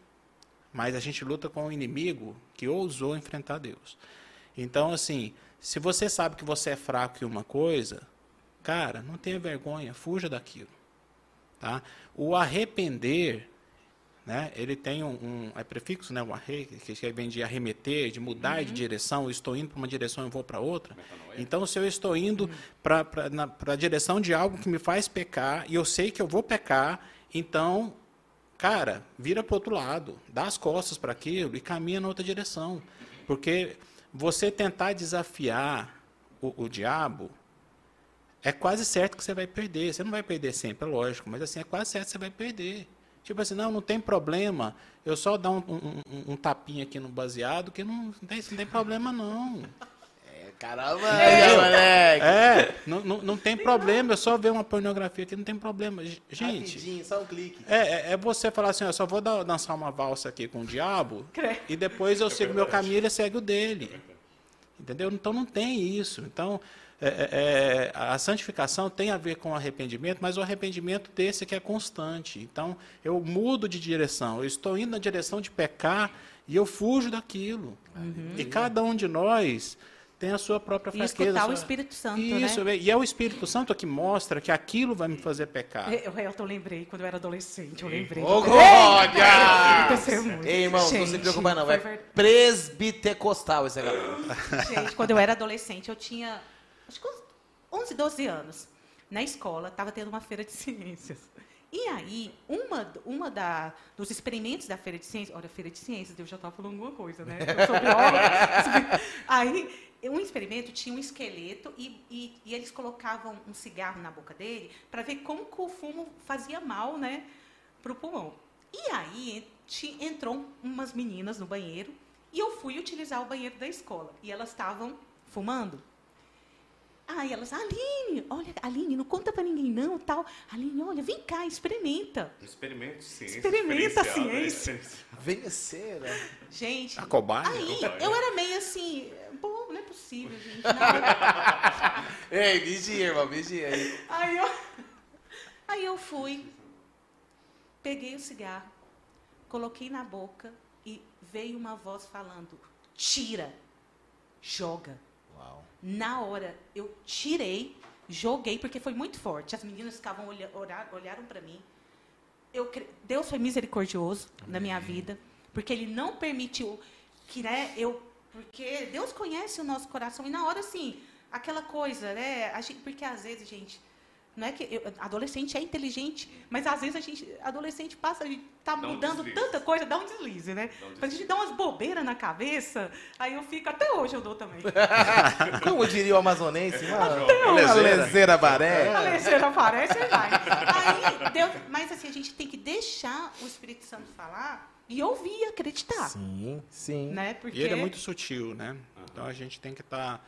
mas a gente luta com um inimigo que ousou enfrentar Deus. Então, assim, se você sabe que você é fraco em uma coisa, cara, não tenha vergonha, fuja daquilo. Tá? O arrepender, né, ele tem um, um é prefixo, né, o arre, que, vem de arremeter, de mudar de direção, eu estou indo para uma direção e vou para outra. Então, se eu estou indo para a direção de algo que me faz pecar, e eu sei que eu vou pecar, então, cara, vira para o outro lado, dá as costas para aquilo e caminha na outra direção. Porque você tentar desafiar o, o diabo, é quase certo que você vai perder. Você não vai perder sempre, é lógico, mas assim, é quase certo que você vai perder. Tipo assim, não, não tem problema. Eu só dar um, um- um- tapinha aqui no baseado, que não, não, tem, não tem problema, não. É, caramba, aí, moleque. É, não, não, não tem problema. Eu só ver uma pornografia aqui, não tem problema. Gente, Rapidinho, só um clique. é, é- é você falar assim, ó, só vou dar- dançar uma valsa aqui com o diabo, e depois eu sigo meu caminho e ele segue o dele. Entendeu? Então não tem isso. Então, é, é, é, a santificação tem a ver com o arrependimento, mas o arrependimento desse que é constante. Então, eu mudo de direção. Eu estou indo na direção de pecar e eu fujo daquilo. E cada um de nós tem a sua própria E fraqueza. escutar o sua- Espírito Santo, Isso, né? e é o Espírito Santo que mostra que aquilo vai me fazer pecar. Eu, eu, eu lembrei, quando eu era adolescente, eu lembrei. Ô, de- glória! Ei, irmão, não se preocupa não. É verdade. presbitecostal esse galera. Gente, quando eu era adolescente, eu tinha acho que uns 11, 12 anos. Na escola, estava tendo uma feira de ciências. E aí, uma, uma da, dos experimentos da feira de ciências... Olha, feira de ciências, eu já estava falando alguma coisa, né? Eu sou bióloga. aí, um experimento tinha um esqueleto e, e, e eles colocavam um cigarro na boca dele para ver como que o fumo fazia mal, né? Para o pulmão. E aí, entrou umas meninas no banheiro e eu fui utilizar o banheiro da escola. E elas estavam fumando. Aí elas, Aline, olha, Aline, não conta pra ninguém não, tal. Aline, olha, vem cá, experimenta. Experimento de ciência. Experimenta a né? ciência. Né? Gente, A cobaia? aí eu era meio assim, pô, não é possível, gente. Ei, vigia, irmão, vigia aí. Aí eu, aí eu fui, peguei o cigarro, coloquei na boca e veio uma voz falando: tira, joga. Uau. Na hora, eu tirei, joguei, porque foi muito forte. As meninas ficavam olha, olhar- olharam para mim. Eu, Deus foi misericordioso na minha vida, porque Ele não permitiu que né, eu. Porque Deus conhece o nosso coração. E na hora, assim, aquela coisa, né? gente- porque às vezes, gente. Não é que eu- adolescente é inteligente, mas às vezes a gente, adolescente passa, a gente tá Dá um mudando deslize. tanta coisa, dá um deslize, né? Dá um Mas a gente dá umas bobeiras na cabeça, aí eu fico, até hoje eu dou também. Como diria o amazonense, uma, Uma uma lezeira. baré. A lezeira aparece e vai. Aí, Deus, mas assim, a gente tem que deixar o Espírito Santo falar e ouvir e acreditar. Sim, sim. Né? Porque E ele é muito sutil, né? Então a gente tem que estar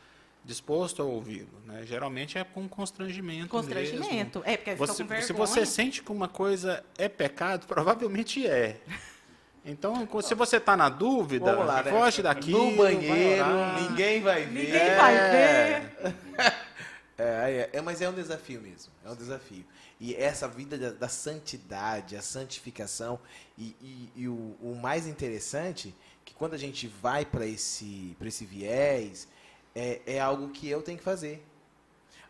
disposto a ouvi-lo, né? Geralmente é com constrangimento. constrangimento. É, porque Mesmo. Você, com vergonha. se você sente que uma coisa é pecado, provavelmente é. Então, se você está na dúvida, lá, né? foge daquilo. No banheiro, vai ninguém vai ver. Ninguém vai ver. É, é, é, mas é um desafio mesmo, é um desafio. E essa vida da, da santidade, a santificação, e, e, e o, o, mais interessante, que quando a gente vai para esse, esse viés, é, é algo que eu tenho que fazer.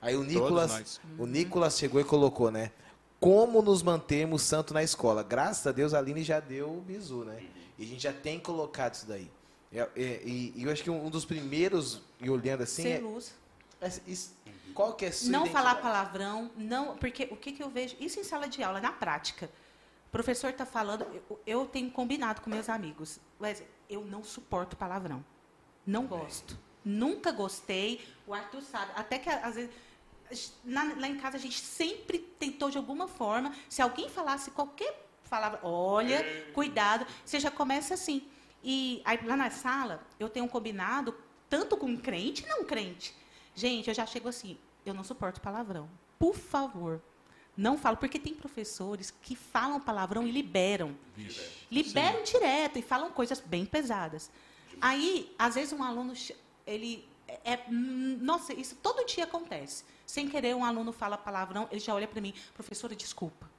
Aí o Nicolas, o Nicolas chegou e colocou, né? Como nos mantermos santo na escola? Graças a Deus a Aline já deu o bizu, né? E a gente já tem colocado isso daí. É, é, e, e, eu acho que um dos primeiros, e olhando assim. Ser é, luz. É, isso, qual que é a sua Não falar palavrão, não. Porque o que, que eu vejo. Isso em sala de aula, na prática. O professor está falando, eu, eu, tenho combinado com meus amigos. Wesley, eu não suporto palavrão. Não gosto. Nunca gostei. O Arthur sabe. Até que, às vezes. Na, lá em casa a gente sempre tentou de alguma forma. Se alguém falasse qualquer palavra, olha, cuidado, você já começa assim. E aí, lá na sala, eu tenho um combinado, tanto com crente e não crente. Gente, eu já chego assim, eu não suporto palavrão. Por favor, não falo, porque tem professores que falam palavrão e liberam. Vixe, liberam sim. direto e falam coisas bem pesadas. Aí, às vezes, um aluno, ele é, é nossa, isso todo dia acontece. Sem querer, um aluno fala palavrão, ele já olha para mim, professora, desculpa.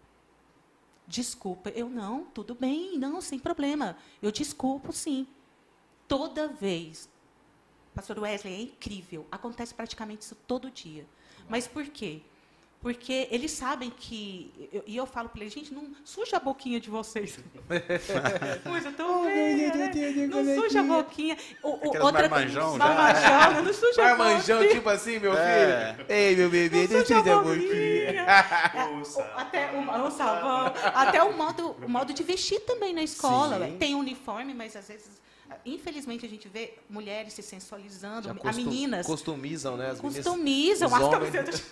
Desculpa. Eu, não, tudo bem, não, sem problema. Eu desculpo, sim. Toda vez. Pastor Wesley, é incrível. Acontece praticamente isso todo dia. Mas por quê? Porque eles sabem que. E eu, eu, falo para eles, gente, não suja a boquinha de vocês. eu vendo, Não suja a boquinha. O, o, outra marmanjão, já. Marmanjão, não suja a boquinha. tipo assim, meu é. filho. Ei, meu bebê, não, suja a boquinha. até o, o sabão. Até o modo, o modo de vestir também na escola. Sim. Tem uniforme, mas às vezes infelizmente a gente vê mulheres se sensualizando, a meninas customizam, né? As customizam as camisetas.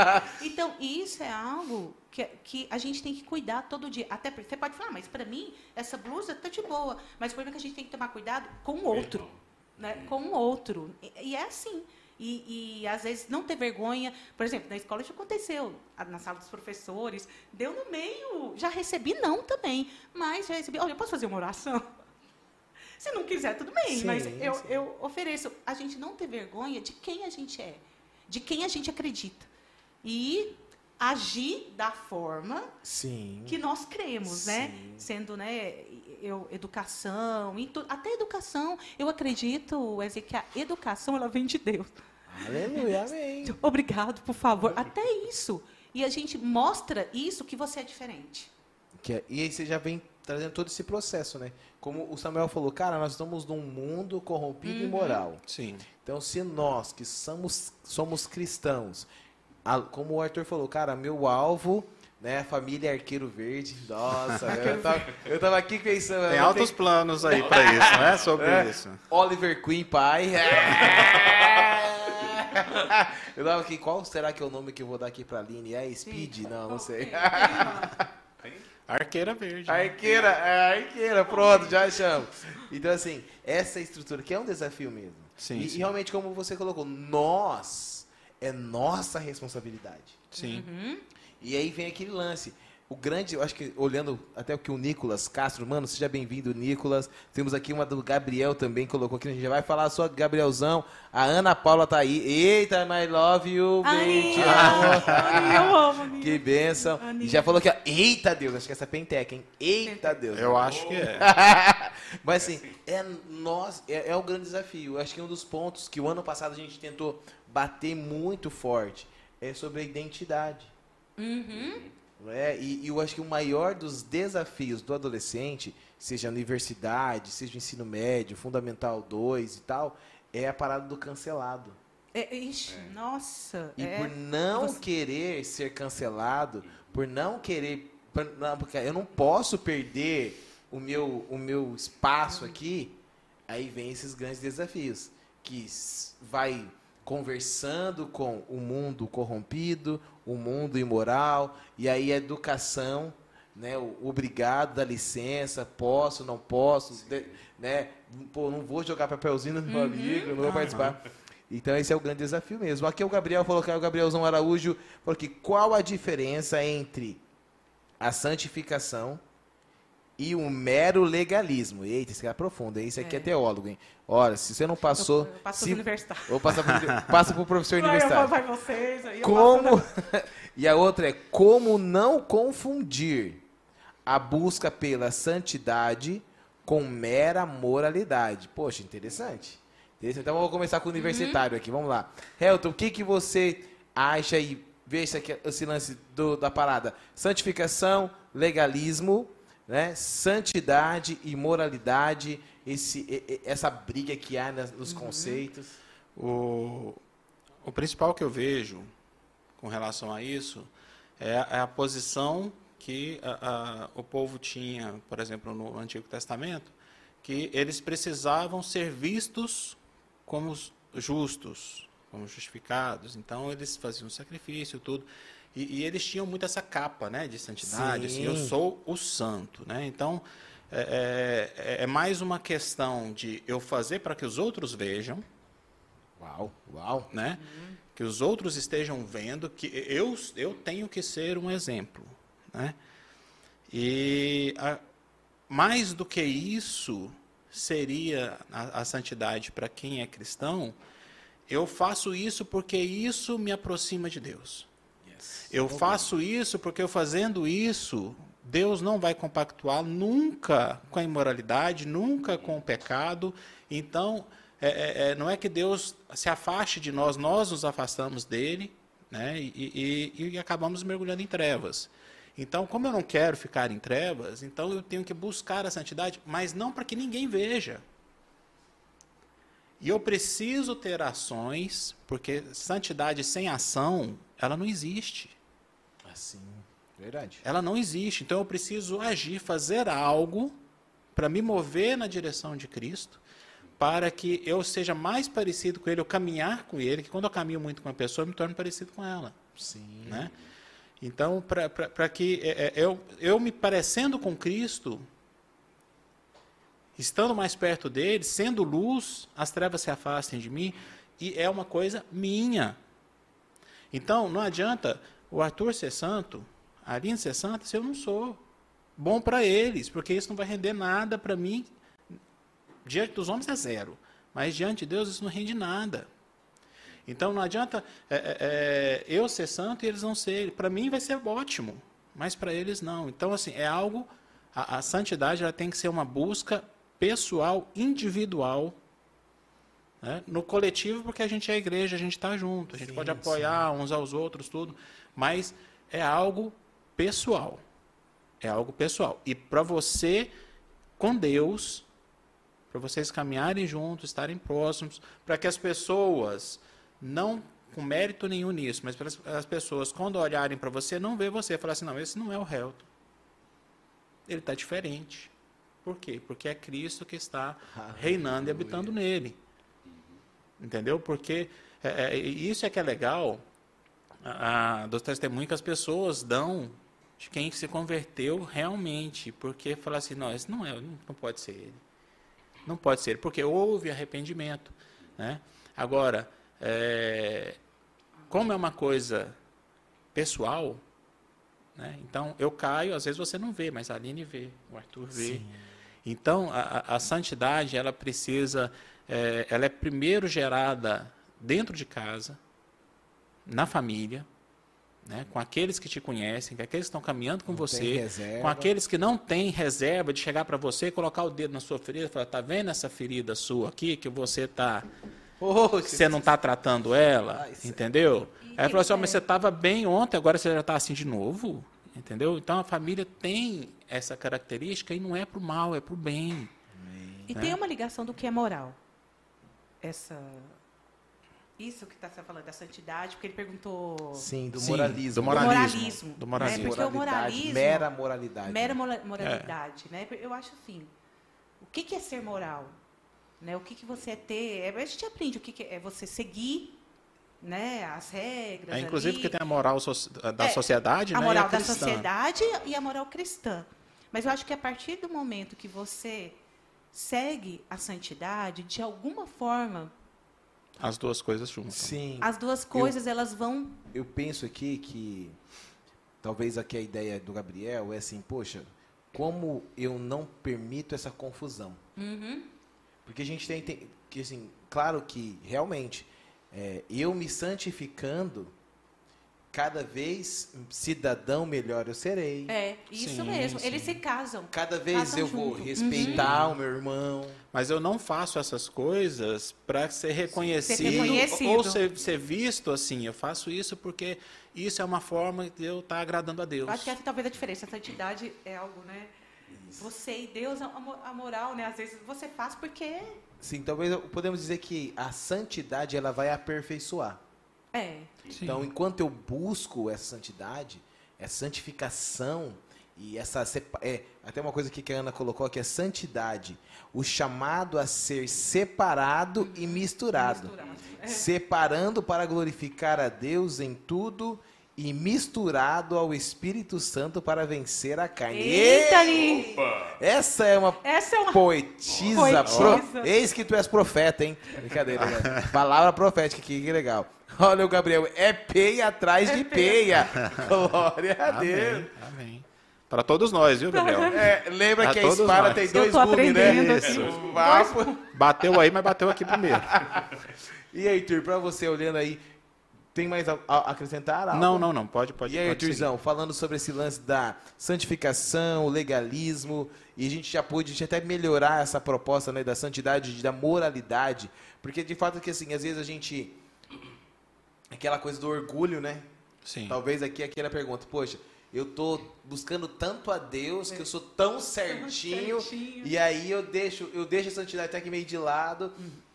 então isso é algo que, que a gente tem que cuidar todo dia. Até você pode falar, ah, mas para mim essa blusa tá de boa, mas o problema é que a gente tem que tomar cuidado com o outro, né? Com o outro. E, e é assim. E, e, às vezes não ter vergonha. Por exemplo, na escola isso aconteceu, na sala dos professores, deu no meio. Já recebi não também, mas já recebi. Olha, eu posso fazer uma oração? Se não quiser, tudo bem, sim, mas eu, eu ofereço a gente não ter vergonha de quem a gente é, de quem a gente acredita. E agir da forma sim. que nós cremos, né? sim. né? Sendo, né, eu, educação, até educação, eu acredito, Wesley, que a educação ela vem de Deus. Aleluia, amém. Obrigado, por favor. Até isso. E a gente mostra isso que você é diferente. Que é, e aí você já vem trazendo todo esse processo, né? Como o Samuel falou, cara, nós estamos num mundo corrompido uhum. e moral. Sim. Então, se nós que somos, somos cristãos, a, como o Arthur falou, cara, meu alvo, né, família Arqueiro Verde, nossa, eu, tava, eu tava aqui pensando... Tem altos tem... planos aí para isso, né, sobre é, isso. Oliver Queen, pai. eu tava aqui, qual será que é o nome que eu vou dar aqui pra Aline? É Speed? Sim. Não, não sei. Arqueira verde. Arqueira, é arqueira, pronto, já achamos. Então, assim, essa estrutura que é um desafio mesmo. Sim, e, sim. e realmente, como você colocou, nós, é nossa responsabilidade. Sim. Uhum. E aí vem aquele lance o grande, eu acho que olhando até o que o Nicolas Castro, mano, seja bem-vindo, Nicolas. Temos aqui uma do Gabriel também, colocou aqui, a gente já vai falar só Gabrielzão. A Ana Paula tá aí. Eita, my love you, baby. Eu amo, Que benção. Já falou aqui, ó, eita Deus, acho que essa é penteca, hein? Eita Deus. Eu acho que é. Mas assim, é nós, é, é o grande desafio. Eu acho que um dos pontos que o ano passado a gente tentou bater muito forte é sobre a identidade. Uhum. É, e, e, eu acho que o maior dos desafios do adolescente, seja a universidade, seja o ensino médio, fundamental 2 e tal, é a parada do cancelado. É, ixi, é. nossa. E é. por não Você... querer ser cancelado, por não querer. Não, porque eu não posso perder o meu, o meu espaço aqui, aí vem esses grandes desafios. Que vai conversando com o mundo corrompido, o mundo imoral, e aí a educação, né, o obrigado, dá licença, posso, não posso, de, né, pô, não vou jogar papelzinho no meu uhum. amigo, não vou uhum. participar. Então esse é o grande desafio mesmo. Aqui o Gabriel falou que é o Gabrielzão Araújo falou que qual a diferença entre a santificação e um mero legalismo. Eita, esse cara é profundo, hein? Esse aqui é, é teólogo, hein? Olha, se você não passou. Eu, eu passo se, universitário. Ou passa por, passa por professor universitário. Vai vocês, aí como. e a outra é como não confundir a busca pela santidade com mera moralidade. Poxa, interessante. interessante. Então vamos começar com o universitário uhum. aqui. Vamos lá. Helton, o que, que você acha e aqui, esse lance do, da parada? Santificação, legalismo né? Santidade e moralidade, esse, essa briga que há nos uhum. conceitos. O, o principal que eu vejo com relação a isso é, é a posição que a, a, o povo tinha, por exemplo, no Antigo Testamento, que eles precisavam ser vistos como justos, como justificados. Então eles faziam sacrifício, tudo. E, e, eles tinham muito essa capa né, de santidade, assim, eu sou o santo. Né? Então, é, é, é, mais uma questão de eu fazer para que os outros vejam. Uau, uau. Né? Uhum. Que os outros estejam vendo que eu, eu tenho que ser um exemplo. Né? E a, mais do que isso seria a, a santidade para quem é cristão, eu faço isso porque isso me aproxima de Deus. Eu faço isso porque eu fazendo isso, Deus não vai compactuar nunca com a imoralidade, nunca com o pecado. Então, é, é, é não é que Deus se afaste de nós, nós nos afastamos dele né, e, e, e acabamos mergulhando em trevas. Então, como eu não quero ficar em trevas, então eu tenho que buscar a santidade, mas não para que ninguém veja. E eu preciso ter ações, porque santidade sem ação, ela não existe. Assim, verdade. Ela não existe. Então eu preciso agir, fazer algo para me mover na direção de Cristo, para que eu seja mais parecido com Ele, eu caminhar com Ele, que quando eu caminho muito com uma pessoa, eu me torno parecido com ela. Sim. Né? Então, para que é, é, eu, eu me parecendo com Cristo, estando mais perto dele, sendo luz, as trevas se afastem de mim, e é uma coisa minha. Então, não adianta o Arthur ser santo, a Aline ser santa, se eu não sou. Bom para eles, porque isso não vai render nada para mim. Diante dos homens é zero, mas diante de Deus isso não rende nada. Então não adianta é, é, é eu ser santo e eles não serem. Para mim vai ser ótimo, mas para eles não. Então assim é algo. A, a santidade ela tem que ser uma busca pessoal, individual né? No coletivo, porque a gente é igreja, a gente está junto, a gente sim, pode apoiar sim. uns aos outros, tudo, mas é algo pessoal. É algo pessoal. E para você, com Deus, para vocês caminharem juntos, estarem próximos, para que as pessoas, não com mérito nenhum nisso, mas para as pessoas, quando olharem para você, não vê você, falar assim, não, esse não é o Helton. Ele está diferente. Por quê? Porque é Cristo que está reinando e habitando nele. Entendeu? Porque é, é, isso é que é legal a, a, dos testemunhos que as pessoas dão de quem se converteu realmente. Porque fala assim, não, esse não é, não pode ser ele. Não pode ser, porque houve arrependimento. Né? Agora, é, como é uma coisa pessoal, né? então eu caio, às vezes você não vê, mas a Aline vê, o Arthur vê. Sim. Então, a, a, santidade, ela precisa é, ela é primeiro gerada dentro de casa, na família, né, com aqueles que te conhecem, com aqueles que estão caminhando com não você, com aqueles que não têm reserva de chegar para você e colocar o dedo na sua ferida e falar, tá vendo essa ferida sua aqui que você tá oh, você não está tratando ela, ah, entendeu? Aí falou assim, oh, mas você estava bem ontem, agora você já está assim de novo, entendeu? Então a família tem essa característica e não é para o mal, é para o bem. E né? tem uma ligação do que é moral essa isso que está falando da santidade, porque ele perguntou. Sim, do moralismo. do moralismo. Do moralismo. Né? Porque o moralismo. Mera moralidade. Mera moralidade. É. Né? Eu acho assim. O que, que é ser moral? Né? O que, que você é ter. É, a gente aprende o que, que é você seguir né, as regras. É, inclusive ali. porque tem a moral da é, sociedade, a né, moral a da sociedade e a moral cristã. Mas eu acho que a partir do momento que você segue a santidade, de alguma forma. As duas coisas juntas. Sim. As duas coisas, eu, elas vão. Eu penso aqui que talvez aqui a ideia do Gabriel é assim, poxa, como eu não permito essa confusão. Uhum. Porque a gente tem, tem que assim, claro que realmente é, eu me santificando, cada vez cidadão melhor eu serei. É, isso Sim, mesmo. sim. Eles se casam. Cada vez Casam eu vou junto. respeitar o meu irmão. Mas eu não faço essas coisas para ser reconhecido, reconhecido. ou ser, ser visto assim. Eu faço isso porque isso é uma forma de eu estar agradando a Deus. Eu acho que essa talvez a diferença. A santidade é algo, né? Você e Deus, a, mo- a moral, né? Às vezes você faz porque Sim, talvez eu- podemos dizer que a santidade ela vai aperfeiçoar. É. Sim. Então, enquanto eu busco essa santidade, essa santificação e essa é até uma coisa aqui que a Ana colocou que é santidade, o chamado a ser separado e misturado, Misturado. É. separando para glorificar a Deus em tudo e misturado ao Espírito Santo para vencer a carne. Eita, Ei! ali! Opa! Essa é uma Essa é uma. Poetisa, Poetisa. pro- eis que tu és profeta, hein? Brincadeira, né? Palavra profética aqui, que legal. Olha o Gabriel, é peia atrás de peia. Glória a Deus. Amém. Amém. Para todos nós, viu, Gabriel? É, lembra A que a espada nós. tem dois gumes, né? Isso. Vapo. Bateu aí, mas bateu aqui primeiro. E aí, Arthur, pra você olhando aí, tem mais a, a acrescentar algo? Não, não, não. Pode, pode. E aí. Arthurzão, falando sobre esse lance da santificação, legalismo, e a gente já pôde a gente até melhorar essa proposta né, da santidade, da moralidade, porque de fato que assim, às vezes a gente aquela coisa do orgulho, né? Sim. Talvez aqui aquela pergunta, poxa, eu tô buscando tanto a Deus que eu sou tão certinho, certinho. e aí eu deixo, eu deixo a santidade até que meio de lado.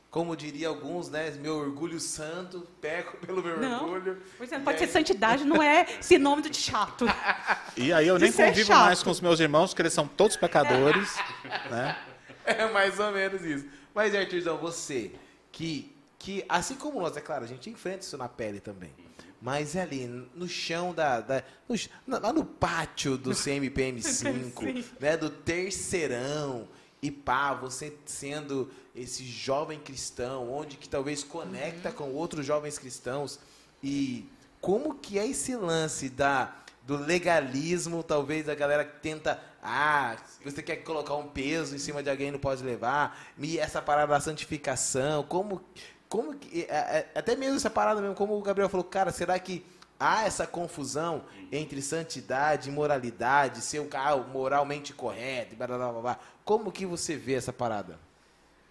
Como diria alguns, né? Meu orgulho santo, peco pelo meu Não. orgulho. Pois é, não pode aí- ser santidade, não é sinônimo de chato. E aí eu De nem convivo chato. mais com os meus irmãos, porque eles são todos pecadores, né? É mais ou menos isso. Mas, Arthurzão, você, que, que, assim como nós, é claro, a gente enfrenta isso na pele também. Mas é ali, no chão da. da no lá no pátio do CMPM5, Sim. né? Do terceirão. E pá, você sendo esse jovem cristão, onde que talvez conecta com outros jovens cristãos. E como que é esse lance da, do legalismo, talvez a galera que tenta, ah, você quer colocar um peso em cima de alguém não pode levar, e essa parada da santificação, como, como que, é, é, até mesmo essa parada mesmo, como o Gabriel falou, cara, será que há essa confusão entre santidade e moralidade, ser um cara moralmente correto, e blá, blá, blá, blá. como que você vê essa parada?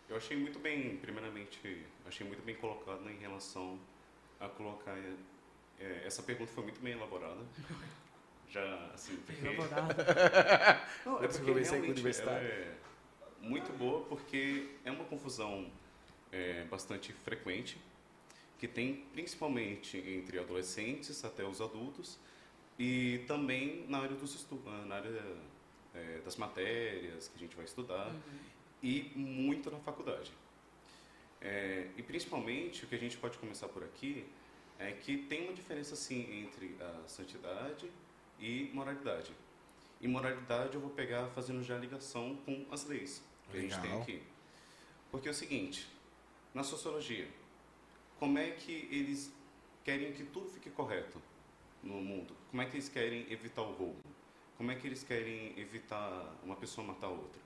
Eu achei muito bem, primeiramente, achei muito bem colocado né, em relação a colocar. é, essa pergunta foi muito bem elaborada. Já, assim, porque. Não, é Você porque realmente ela universitário. é muito boa porque é uma confusão é, bastante frequente que tem principalmente entre adolescentes até os adultos e também na área dos estudos, na área é, das matérias que a gente vai estudar e muito na faculdade. É, e principalmente o que a gente pode começar por aqui é que tem uma diferença sim entre a santidade e moralidade. E moralidade eu vou pegar fazendo já ligação com as leis que a gente tem Legal. aqui. Porque é o seguinte, na sociologia, como é que eles querem que tudo fique correto no mundo? Como é que eles querem evitar o roubo? Como é que eles querem evitar uma pessoa matar outra?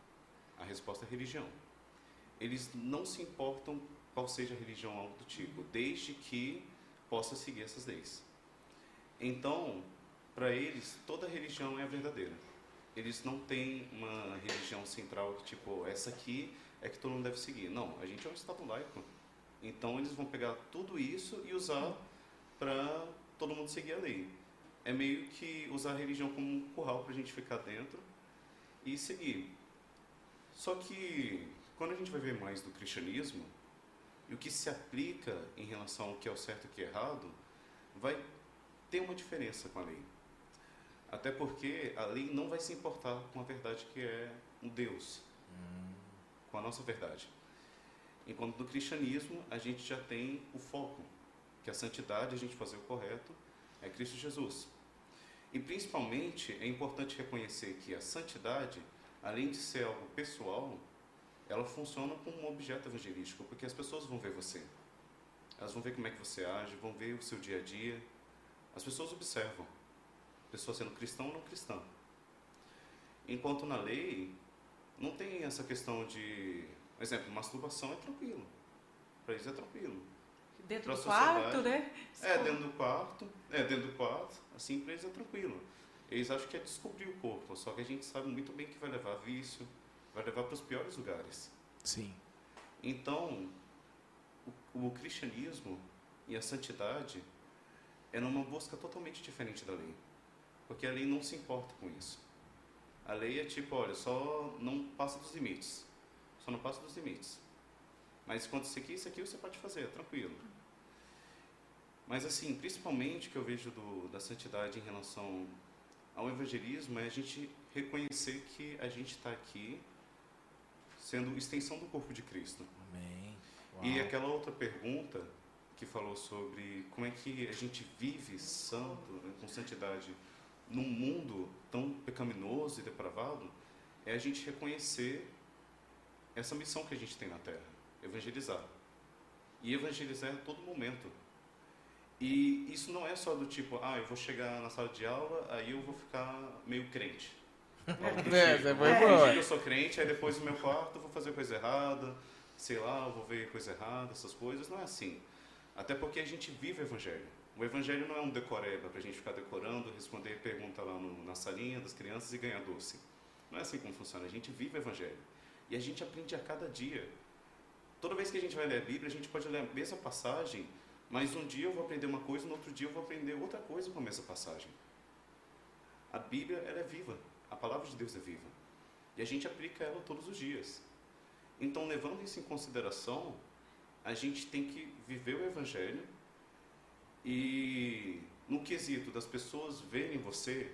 A resposta é religião. Eles não se importam qual seja a religião algo do tipo, desde que possa seguir essas leis. Então, para eles, toda religião é a verdadeira. Eles não têm uma religião central tipo, essa aqui é que todo mundo deve seguir. Não, a gente é um Estado laico. Então, eles vão pegar tudo isso e usar para todo mundo seguir a lei. É meio que usar a religião como um curral para a gente ficar dentro e seguir. Só que, quando a gente vai ver mais do cristianismo, e o que se aplica em relação ao que é o certo e o que é errado, vai ter uma diferença com a lei. Até porque a lei não vai se importar com a verdade que é um Deus, a nossa verdade. Enquanto no cristianismo a gente já tem o foco, que a santidade, a gente fazer o correto, é Cristo Jesus. E principalmente é importante reconhecer que a santidade, além de ser algo pessoal, ela funciona como um objeto evangelístico, porque as pessoas vão ver você. Elas vão ver como é que você age, vão ver o seu dia a dia. As pessoas observam. Pessoa sendo cristão ou não cristã. Enquanto na lei, não tem essa questão de. Por exemplo, masturbação é tranquilo. Para eles é tranquilo. Dentro Pra do quarto, né? É, dentro do quarto. É, dentro do quarto. Assim, para eles é tranquilo. Eles acham que é descobrir o corpo. Só que a gente sabe muito bem que vai levar a vício, vai levar para os piores lugares. Sim. Então, o, o cristianismo e a santidade é numa busca totalmente diferente da lei. Porque a lei não se importa com isso. A lei é tipo, olha, só não passa dos limites. Só não passa dos limites. Mas quando isso aqui, isso aqui você pode fazer, tranquilo. Mas assim, principalmente o que eu vejo do, da santidade em relação ao evangelismo é a gente reconhecer que a gente está aqui sendo extensão do corpo de Cristo. Amém. E aquela outra pergunta que falou sobre como é que a gente vive santo, né, com santidade, num mundo tão pecaminoso e depravado, é a gente reconhecer essa missão que a gente tem na Terra, evangelizar. E evangelizar a todo momento. E isso não é só do tipo, ah, eu vou chegar na sala de aula, aí eu vou ficar meio crente. Do É, tipo. foi Eu boa. sou crente, aí depois no meu quarto eu vou fazer coisa errada, sei lá, eu vou ver coisa errada, essas coisas. Não é assim. Até porque a gente vive o Evangelho. O Evangelho não é um decoreba para a gente ficar decorando, responder pergunta lá no, na salinha das crianças e ganhar doce. Não é assim como funciona. A gente vive o Evangelho. E a gente aprende a cada dia. Toda vez que a gente vai ler a Bíblia, a gente pode ler a mesma passagem, mas um dia eu vou aprender uma coisa, no outro dia eu vou aprender outra coisa com a mesma passagem. A Bíblia ela é viva. A palavra de Deus é viva. E a gente aplica ela todos os dias. Então, levando isso em consideração, a gente tem que viver o Evangelho e, no quesito das pessoas verem você,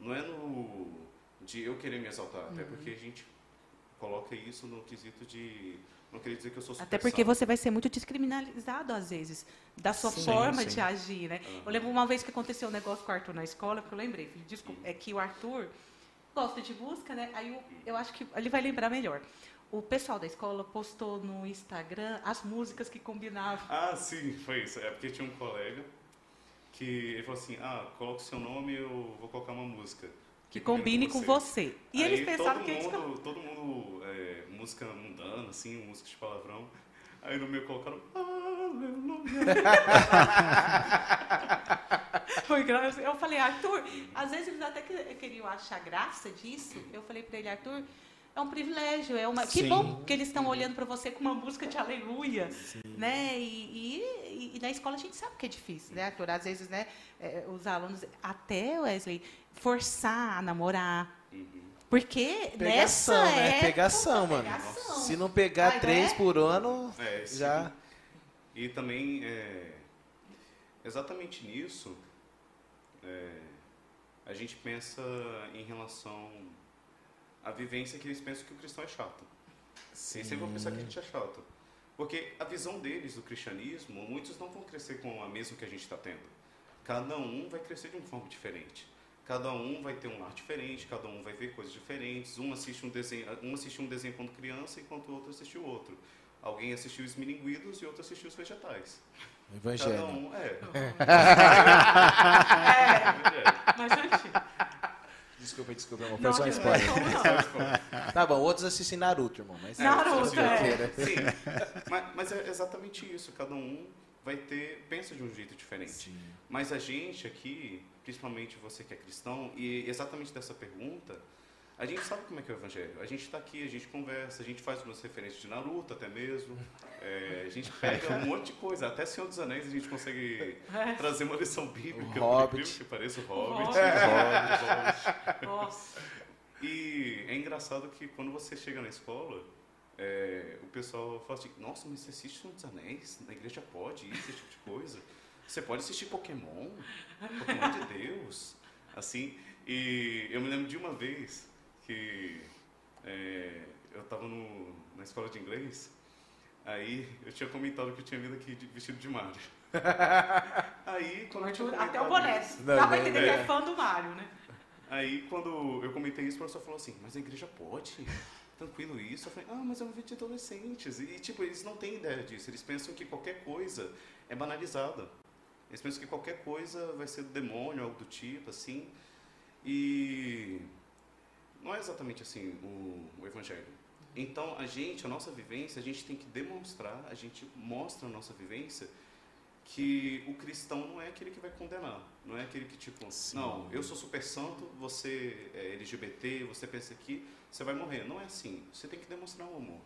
não é no de eu querer me exaltar, até porque a gente coloca isso no quesito de não querer dizer que eu sou super Até porque você vai ser muito descriminalizado, às vezes, da sua Sim, forma sim. de agir, né? Eu lembro uma vez que aconteceu um negócio com o Arthur na escola, porque eu lembrei, filho, desculpa, é que o Arthur gosta de música, né? Aí eu, eu acho que ele vai lembrar melhor. O pessoal da escola postou no Instagram as músicas que combinavam. Ah, sim, foi isso. É porque tinha um colega que ele falou assim: ah, coloca o seu nome eu vou colocar uma música. Que combine com você. E Aí eles pensaram que mundo, todo mundo é, música mundana, assim, música de palavrão. Aí no meu colocaram Aleluia. Foi engraçado. Eu falei, Arthur, às vezes eles até que- queriam achar graça disso. Eu falei para ele, Arthur, é um privilégio, é uma. Que Sim. bom que eles estão olhando para você com uma música de aleluia, né? E, e- e na escola a gente sabe que é difícil, né, Arthur? Às vezes, né, é, os alunos, até Wesley, forçar a namorar. Porque Pegação, nessa né? época, Pegação, mano. pegação. Se não pegar Ai, três né? por ano, É, já. E também, é, exatamente nisso, é, a gente pensa em relação à vivência que eles pensam que o cristão é chato. Eles sempre vão pensar que a gente é chato. Porque a visão deles do cristianismo, muitos não vão crescer com a mesma que a gente está tendo. Cada um vai crescer de uma forma diferente. Cada um vai ter um lar diferente, cada um vai ver coisas diferentes. Um assiste um desenho, um assistiu um desenho quando criança, enquanto o outro assistiu outro. Alguém assistiu os milinguidos e outro assistiu os vegetais. Cada Evangelho. um, é. É, antigo. Desculpa, irmão. Foi só um spoiler. não. Tá bom, outros assistem Naruto, irmão. Mas Naruto, Vocês é. Sim, mas, mas é exatamente isso. Cada um vai ter, pensa de um jeito diferente. Sim. Mas a gente aqui, principalmente você que é cristão, e exatamente dessa pergunta, a gente sabe como é que é o evangelho. A gente está aqui, a gente conversa, a gente faz umas referências de Naruto até mesmo. É, a gente pega um monte de coisa. Até Senhor dos Anéis a gente consegue trazer uma lição bíblica. O Hobbit. que pareça o Hobbit. Hobbit. o Hobbit. Nossa. E é engraçado que quando você chega na escola, é, o pessoal fala assim, nossa, mas você assiste Senhor dos Anéis? Na igreja pode isso, esse tipo de coisa? Você pode assistir Pokémon? Pokémon de Deus? Assim, e eu me lembro de uma vez que é, eu estava na escola de inglês, aí eu tinha comentado que eu tinha vindo aqui de- vestido de Mario. Aí, quando eu tinha Até o boné. isso- Dá pra Não, entender é. que é fã do Mário, né? Aí, quando eu comentei isso, o professor falou assim, mas a igreja pode? Tranquilo isso? Eu falei, ah, mas é um vídeo de adolescentes. E, tipo, eles não têm ideia disso. Eles pensam que qualquer coisa é banalizada. Eles pensam que qualquer coisa vai ser do demônio, algo do tipo, assim. E, não é exatamente assim o, o evangelho. Então, a gente, a nossa vivência, a gente tem que demonstrar, a gente mostra a nossa vivência que o cristão não é aquele que vai condenar, não é aquele que tipo, Sim. não, eu sou super santo, você é LGBT, você pensa que você vai morrer. Não é assim. Você tem que demonstrar o amor.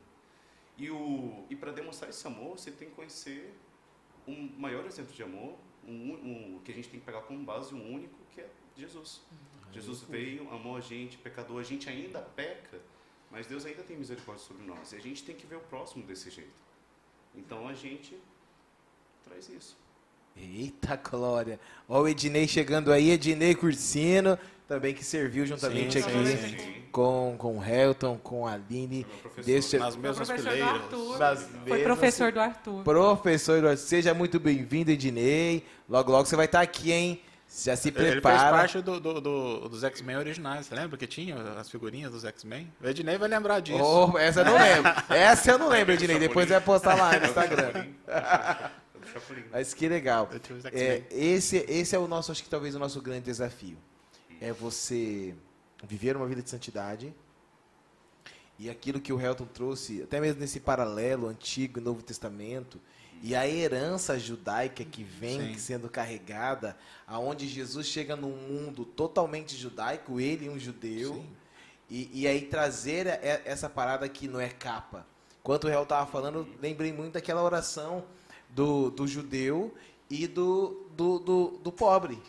E, o, e para demonstrar esse amor, você tem que conhecer um maior exemplo de amor, um, um, que a gente tem que pegar como base um único, que é Jesus. Uhum. Jesus veio, amou a gente, pecador, a gente ainda peca, mas Deus ainda tem misericórdia sobre nós. E a gente tem que ver o próximo desse jeito. Então a gente traz isso. Eita glória! Olha o Ednei chegando aí, Ednei Cursino, também que serviu juntamente sim, aqui sim, sim. com com o Helton, com a Aline, desse, nas mesmas fileiras. Nas Foi professor do Arthur. Professor do Arthur. Seja muito bem-vindo, Ednei. Logo, logo você vai estar aqui, hein? Já se prepara. Ele fez parte do, do, do, dos X-Men originais. Você lembra que tinha as figurinhas dos X-Men? O Ednei vai lembrar disso. Oh, essa eu não lembro. essa eu não lembro, Ednei. Depois vai postar lá no Instagram. Mas que legal. É, esse, esse é o nosso, acho que talvez o nosso grande desafio. É você viver uma vida de santidade. E aquilo que o Helton trouxe, até mesmo nesse paralelo Antigo e Novo Testamento, e a herança judaica que vem Sim. sendo carregada, aonde Jesus chega num mundo totalmente judaico, ele um judeu, e, e, aí trazer essa parada que não é capa. Enquanto o Hel estava falando, lembrei muito daquela oração do, do judeu e do, do, do, do pobre.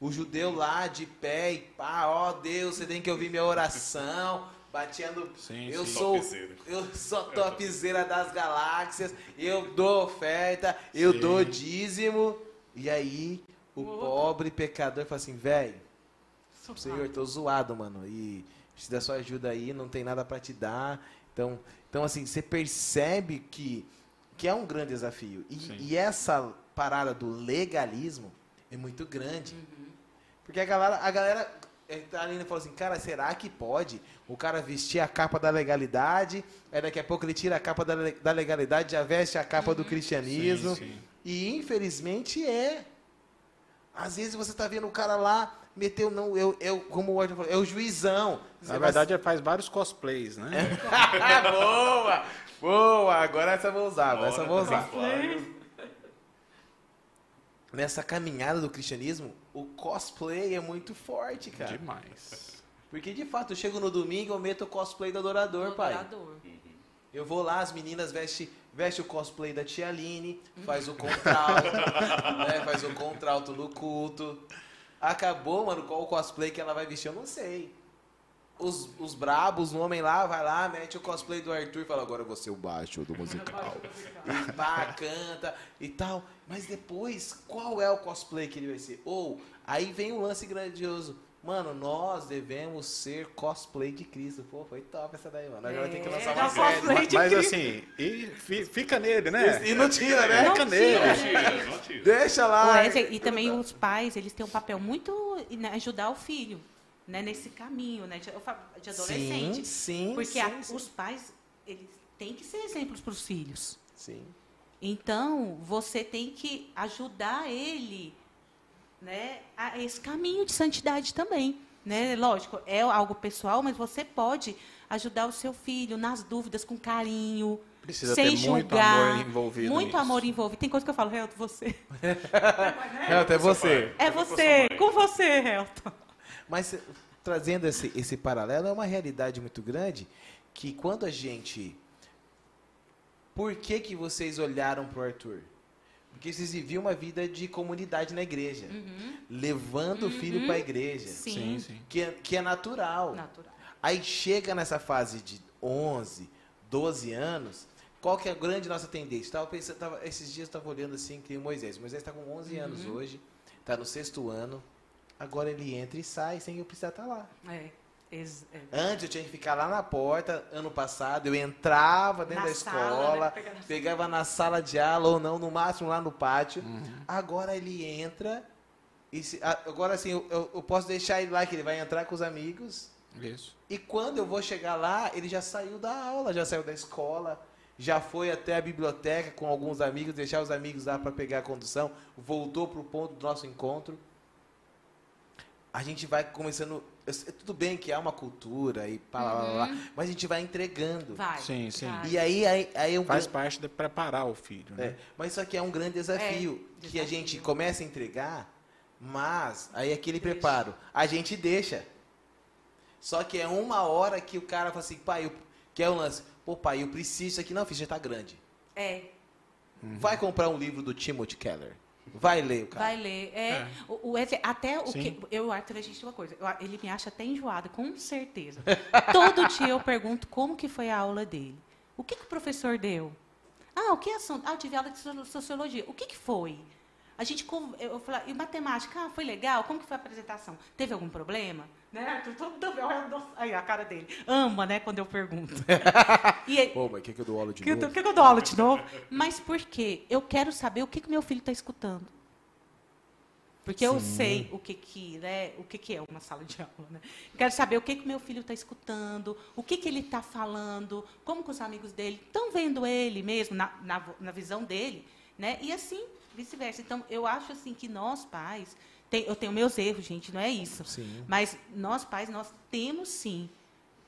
O judeu lá de pé e pá, ó Deus, você tem que ouvir minha oração, batendo. Sim, eu sim. sou eu sou topzera das galáxias, eu dou oferta, eu sim. dou dízimo. E aí o pobre pecador fala assim, velho, Senhor, tô zoado, mano. E se der sua ajuda aí, não tem nada para te dar. Então, então assim, você percebe que que é um grande desafio. E, e essa parada do legalismo é muito grande. Uhum. Porque a galera, a galera ali falou assim, cara, será que pode o cara vestir a capa da legalidade, aí daqui a pouco ele tira a capa da, da legalidade, já veste a capa uhum. do cristianismo. Sim, sim. E infelizmente é. Às vezes você está vendo o cara lá, meteu, não, eu, eu como o falou, é o juizão. Na verdade, ele faz vários cosplays, né? Boa! Boa, agora essa eu vou usar, essa eu vou usar. Nessa caminhada do cristianismo, o cosplay é muito forte, cara. Demais. Porque de fato, eu chego no domingo, eu meto o cosplay do adorador, do pai. Adorador. Eu vou lá, as meninas vestem veste o cosplay da tia Aline, faz o contralto, né, faz o contralto no culto. Acabou, mano, qual o cosplay que ela vai vestir, eu não sei os, os brabos, o homem lá, vai lá, mete o cosplay do Arthur e fala, agora eu vou ser o baixo do musical. e pá, canta e tal. Mas depois, qual é o cosplay que ele vai ser? Ou, aí vem um lance grandioso. Mano, nós devemos ser cosplay de Cristo. Pô, foi top essa daí, mano. Agora é, tem que lançar uma série. Mas, mas assim, e fica nele, né? E, e não tira, né? Fica nele. Não tira, não tira. Deixa lá. e também os pais, eles têm um papel muito em ajudar o filho né, nesse caminho né, de, de adolescente. Sim, sim. Porque sim, a, sim. os pais eles têm que ser exemplos para os filhos. Sim. Então, você tem que ajudar ele né, a esse caminho de santidade também. Né? Lógico, é algo pessoal, mas você pode ajudar o seu filho nas dúvidas com carinho. Precisa sem ter julgar, muito amor envolvido. Muito nisso. amor envolvido. Tem coisa que eu falo, Helton, você. Helton, é você. É você, com você, Helton. Mas trazendo esse, esse paralelo, é uma realidade muito grande que quando a gente. Por que, que vocês olharam para o Arthur? Porque vocês viviam uma vida de comunidade na igreja, uhum. levando uhum. o filho para a igreja. Sim. sim, sim. Que, é, que é natural. natural. Aí chega nessa fase de 11, 12 anos, qual que é a grande nossa tendência? Tava pensando, tava, esses dias eu estava olhando assim que Moisés. Moisés está com 11 uhum. anos hoje, está no sexto ano. Agora ele entra e sai sem eu precisar estar tá lá. É. é. Antes eu tinha que ficar lá na porta. Ano passado eu entrava dentro na da escola, né? pegava na sala de aula ou não, no máximo lá no pátio. Uhum. Agora ele entra. E se, agora assim, eu, eu, posso deixar ele lá, que ele vai entrar com os amigos. Isso. E quando eu vou chegar lá, ele já saiu da aula, já saiu da escola, já foi até a biblioteca com alguns amigos, deixar os amigos lá para pegar a condução, voltou para o ponto do nosso encontro a gente vai começando tudo bem que há uma cultura e pá, lá, lá, lá, mas a gente vai entregando. Vai. Sim, sim. vai. E aí, aí, aí é um Faz gran- parte de preparar o filho, né? é, mas isso aqui é um grande desafio, É, que a gente começa a entregar, mas aí aquele Deixa. preparo, a gente deixa. Só que é uma hora que o cara fala assim, pai, eu, que é o lance, pô pai, eu preciso disso aqui, não, filho, já tá grande. É, Vai comprar um livro do Timothy Keller. Vai ler o cara. vai ler. É, É. O, o até o Sim. que. Eu Arthur, a gente tem uma coisa. eu- ele me acha até enjoado, com certeza. Todo dia eu pergunto como que foi a aula dele. O que, que o professor deu? Ah, o que é assunto? Ah, eu tive aula de so- sociologia. O que, que foi? A gente, con- eu falo, e matemática, ah, foi legal? Como que foi a apresentação? Teve algum problema? Né, Arthur? Todo, nossa, aí a cara dele. Ama, né, quando eu pergunto. E aí- Pô, mas quer que eu dou aula de que novo? tô- que eu dou aula de novo? Mas por quê? Eu quero saber o que, que meu filho está escutando. Porque eu sei o que que, né, o que que é uma sala de aula, né? Eu quero saber o que que meu filho está escutando, o que que ele está falando, como que os amigos dele estão vendo ele mesmo na, na, na visão dele, né? E assim vice-versa. Então eu acho assim que nós pais, tem- eu tenho meus erros, gente, não é isso. Sim. Mas nós pais nós temos sim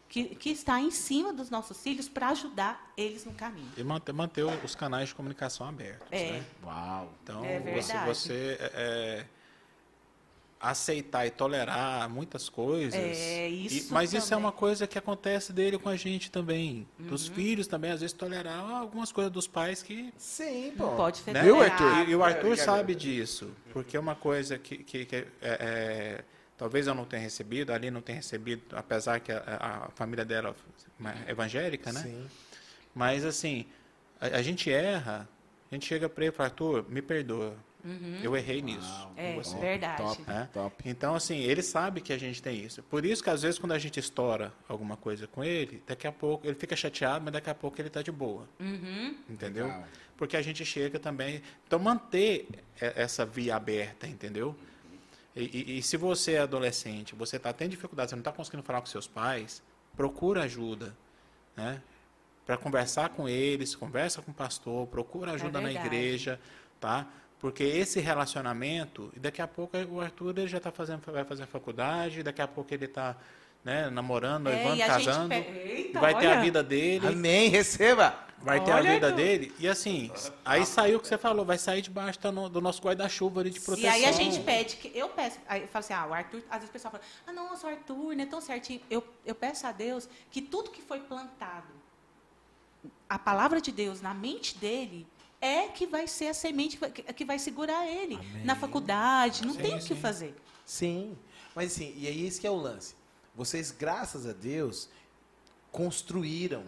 que, que estar em cima dos nossos filhos para ajudar eles no caminho. E manter, manter os canais de comunicação abertos, É. né? Uau. Então, É você, você é, é, aceitar e tolerar muitas coisas. É, e- isso mas isso é também. uma coisa que acontece dele com a gente também. Uhum. Dos filhos também, às vezes, tolerar algumas coisas dos pais que. Sim, pô. Não pode Né? Viu, tolerado. Arthur? E, e o Arthur É, sabe disso, porque é uma coisa que, que, que, é, é, talvez eu não tenha recebido, ali não tenha recebido, apesar que a, a família dela é evangélica, né? Sim. Mas assim, a, a gente erra, a gente chega para ele e fala, Arthur, me perdoa, eu errei nisso. Uhum. É, verdade. Top, né? top. Então, assim, ele sabe que a gente tem isso. Por isso que, às vezes, quando a gente estoura alguma coisa com ele, daqui a pouco, ele fica chateado, mas daqui a pouco ele está de boa. Uhum. Entendeu? Legal. Porque a gente chega também. Então, manter essa via aberta, entendeu? E, e- e se você é adolescente, você está tendo dificuldade, você não está conseguindo falar com seus pais, procura ajuda, né? Para conversar com eles, conversa com o pastor, procura ajuda na verdade. igreja, tá? Porque esse relacionamento, e daqui a pouco o Arthur ele já tá fazendo, vai fazer a faculdade, daqui a pouco ele está né, namorando, É, noivando, e a gente casando, pe- Eita, vai ter a olha. vida dele, Amém, receba. vai ter a Olha, vida Arthur. dele. E assim, aí saiu o que você falou, vai sair debaixo da no- do nosso guarda-chuva ali de E proteção. aí a gente pede, que eu peço, aí eu falo assim, ah, o Arthur, às vezes o pessoal fala, ah, nossa, o Arthur, não é tão certinho. Eu, eu peço a Deus que tudo que foi plantado, a palavra de Deus na mente dele, é que vai ser a semente que vai- segurar ele na faculdade, não Sim, tem o que sim. fazer. Sim. Mas assim, e aí esse que é o lance. Vocês, graças a Deus, construíram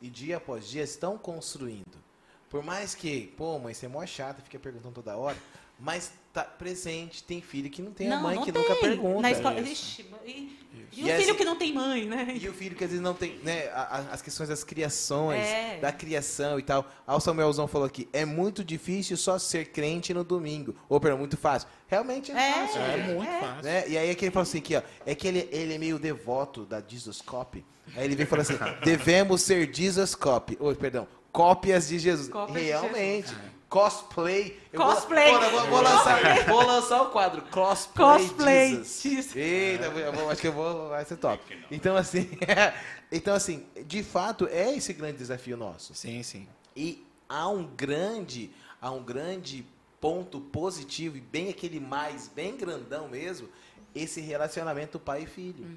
e dia após dia estão construindo. Por mais que, pô, mãe, você é mó chata, fica perguntando toda hora, mas tá presente, tem filho que não tem a não, mãe não que tem. nunca pergunta. Na escola, Isso. Ixi, e, e E o filho assim- que não tem mãe, né? E o filho que às vezes não tem, né, a- a- as questões das criações, É. da criação e tal. Ah, o Samuelzão falou aqui, é muito difícil só ser crente no domingo. Ou, perdão, muito fácil. Realmente é, É. fácil. É né? muito É. fácil. Né? E aí é que ele falou assim aqui, ó, é que ele, ele é meio devoto da Jesus Copy. Aí ele veio e falou assim, devemos ser Jesus Copy. Ou, perdão, cópias de Jesus. Cópias de Realmente. Cosplay. Vou- Cosplay. Eu vou, vou lançar, vou lançar o quadro Cosplay, Cosplay Jesus. Jesus. Eita, eu vou- acho que eu vou, vai ser top. Então assim, então assim, de fato é esse grande desafio nosso. Sim, sim. E há um grande, há um grande ponto positivo e bem aquele mais, bem grandão mesmo, esse relacionamento pai e filho.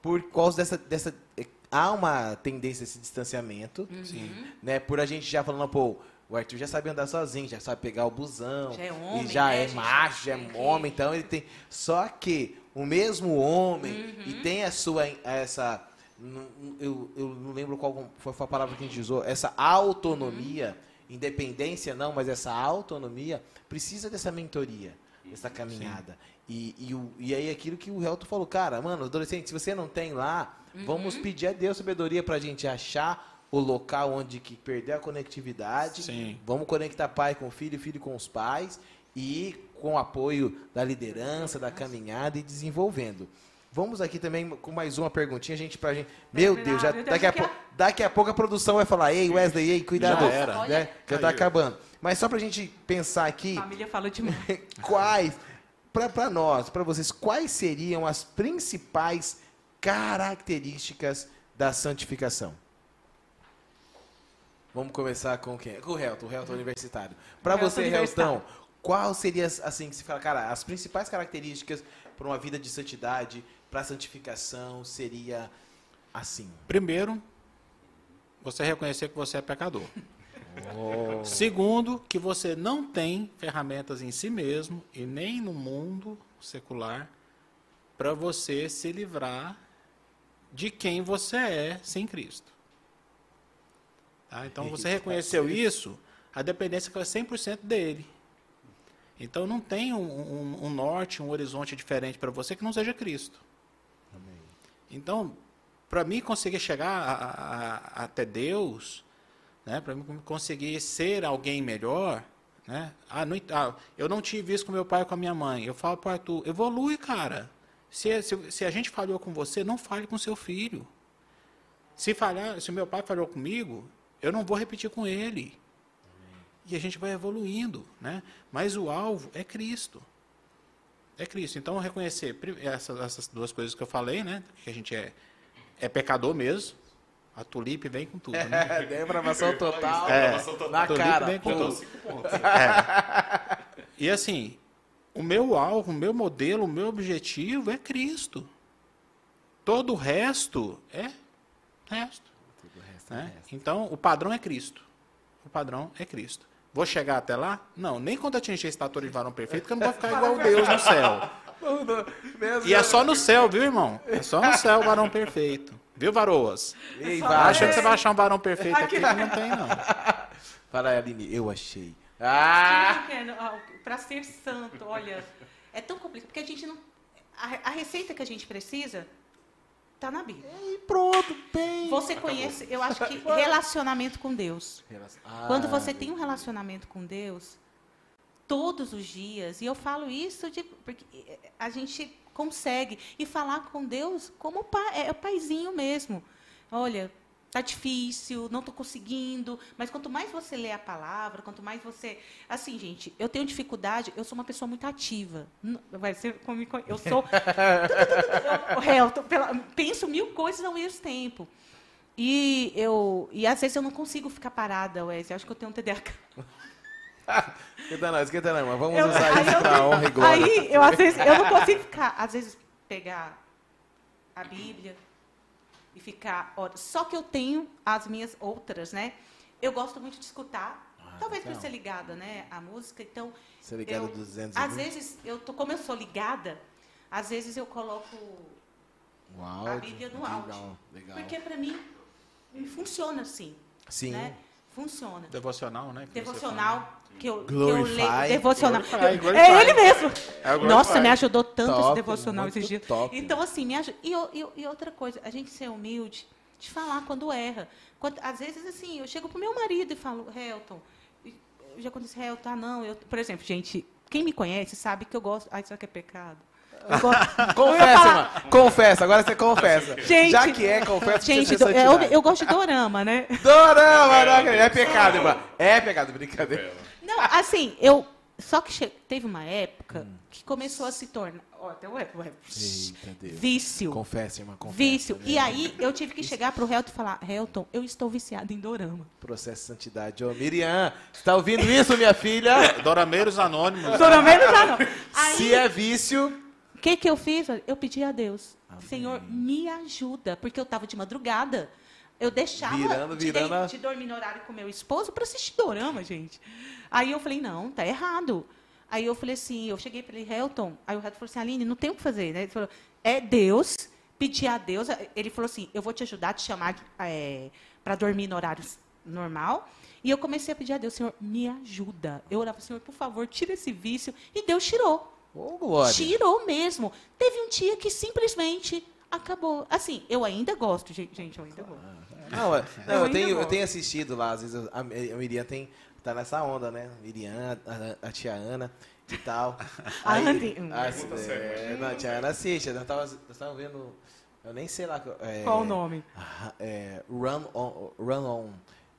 Por causa dessa, dessa há uma tendência a esse distanciamento, Sim. né? Por a gente já falando, pô, o Arthur já sabe andar sozinho, já sabe pegar o busão, Já é homem, e já né, é macho, já é que- homem, então ele tem. Só que o mesmo homem Uhum. e tem a sua essa eu, eu não lembro qual foi a palavra que a gente usou, essa autonomia, Uhum. independência não, mas essa autonomia precisa dessa mentoria, dessa caminhada. E, e, o- e aí aquilo que o Helto falou, cara, mano, adolescente, se você não tem lá, vamos Uhum. pedir a Deus sabedoria pra gente achar o local onde que perder a conectividade. Sim. Vamos conectar pai com filho, filho com os pais e com o apoio da liderança, da caminhada e desenvolvendo. Vamos aqui também com mais uma perguntinha, gente, pra gente. Meu Deus, já, daqui, a daqui a pouco a produção vai falar, ei, Wesley, ei, cuidado. Já era. Né? Já tá acabando. Mas só pra gente pensar aqui, Família fala demais. quais. para nós, para vocês, quais seriam as principais características da santificação? Vamos começar com quem? Com o Helton, o Helton universitário. Para você, Helton, qual seria, assim, que se fala, cara, as principais características para uma vida de santidade, para a santificação, seria assim? Primeiro, você reconhecer que você é pecador. Oh. Segundo, que você não tem ferramentas em si mesmo e nem no mundo secular para você se livrar de quem você é sem Cristo. Tá? Então você reconheceu isso, a dependência foi 100% dele. Então não tem um, um, um, norte, um horizonte diferente para você que não seja Cristo. Amém. Então, para mim conseguir chegar a, a, a, até Deus, né, para mim conseguir ser alguém melhor, né? Ah, não, ah, eu não tive isso com meu pai e com a minha mãe. Eu falo para Arthur, evolui, cara. Se, se, se, a gente falhou com você, não fale com seu filho. Se falhar, se meu pai falhou comigo, eu não vou repetir com ele. E a gente vai evoluindo, né? Mas o alvo é Cristo. É Cristo. Então, reconhecer essas, essas duas coisas que eu falei, né? Que a gente é, é pecador mesmo. A tulipe vem com tudo, né? É, depravação total. É, na cara. Vem com tudo. É. E assim, o meu alvo, o meu modelo, o meu objetivo é Cristo. Todo o resto é resto. Né? Então, o padrão é Cristo. O padrão é Cristo. Vou chegar até lá? Não, nem quando atingir a estatura de varão perfeito, que eu não vou ficar igual Deus no céu. E é só no céu, viu, irmão? É só no céu o varão perfeito. Viu, varoas? Ei, Acha que você vai achar um varão perfeito aqui, que não tem, não. Fala, Aline, eu achei. Ah! Para ser santo, olha, é tão complicado, porque a gente não... A, a receita que a gente precisa Está na Bíblia. E pronto, bem. Você conhece, eu acho que relacionamento com Deus. Ah, Quando você tem um relacionamento com Deus, todos os dias, e eu falo isso de, porque a gente consegue, e falar com Deus como pai, é o paizinho mesmo. Olha, Tá difícil, não estou conseguindo. Mas quanto mais você lê a palavra, quanto mais você. Assim, gente, eu tenho dificuldade, eu sou uma pessoa muito ativa. Vai ser como eu sou. eu, penso mil coisas ao mesmo tempo. E, eu, e às vezes eu não consigo ficar parada, Wesley. Acho que eu tenho um TDAH. esquenta não, esquenta não, mas vamos eu, usar isso para honra e glória. Aí, eu, às vezes, eu não consigo ficar, às vezes, pegar a Bíblia, e ficar horas. Só que eu tenho as minhas outras, né? Eu gosto muito de escutar. Ah, talvez então. por ser ligada, né, à música. Então, ser ligada eu, 200 Às vezes eu tô, como eu sou ligada, às vezes eu coloco áudio, a Bíblia no áudio. Legal, legal. Porque para mim funciona assim. Sim. Né? Funciona. Devocional, né? Devocional que eu, Glorify. que eu leio devocional. Glorify, glorify. É ele mesmo. É Nossa, me ajudou tanto top, esse devocional esses dias. Top. Então, assim, me ajuda. E, e, e, outra coisa, a gente ser humilde, de falar quando erra. Quando, às vezes, assim, eu chego pro meu marido e falo, Helton, já aconteceu, Helton, ah, não. Eu, por exemplo, gente, quem me conhece sabe que eu gosto. Ai, isso aqui é pecado. confessa, irmã. Confessa, agora você confessa. Gente, Já que é, confessa gente, você eu, eu gosto de dorama, né? Dorama, não, é pecado, irmã. É pecado, brincadeira. Não, assim, eu. Só que che... teve uma época hum. que começou a se tornar. Ó, até o Vício. Confesse, irmã, confessa. Vício. E aí eu tive que chegar pro Helton e falar: Helton, eu estou viciado em dorama. Processo de santidade. Ô, Miriam, você tá ouvindo isso, minha filha? Dorameiros Anônimos. Dorameiros Anônimos. Aí, Se é vício. O que, que eu fiz? Eu pedi a Deus: Amém. Senhor, me ajuda, porque eu estava de madrugada. Eu deixava virando, virando de, de, dormir no horário com meu esposo para assistir dorama, gente. Aí eu falei, não, tá errado. Aí eu falei assim, eu cheguei para ele, Helton. Aí o Helton falou assim, Aline, não tem o que fazer. Né? Ele falou, é Deus, pedir a Deus. Ele falou assim, eu vou te ajudar a te chamar é, para dormir no horário normal. E eu comecei a pedir a Deus, Senhor, me ajuda. Eu orava, Senhor, por favor, tira esse vício. E Deus tirou. Oh, tirou mesmo. Teve um dia que simplesmente acabou. Assim, eu ainda gosto, gente, eu ainda gosto. Não, é, não eu, eu tenho, eu tenho assistido lá, às vezes a, a Miriam tem, tá nessa onda, né? Miriam, a, a tia Ana e tal. Aí, a, é, não, a tia Ana assiste, nós estávamos vendo, eu nem sei lá. É, Qual o nome? É, Run On. Run on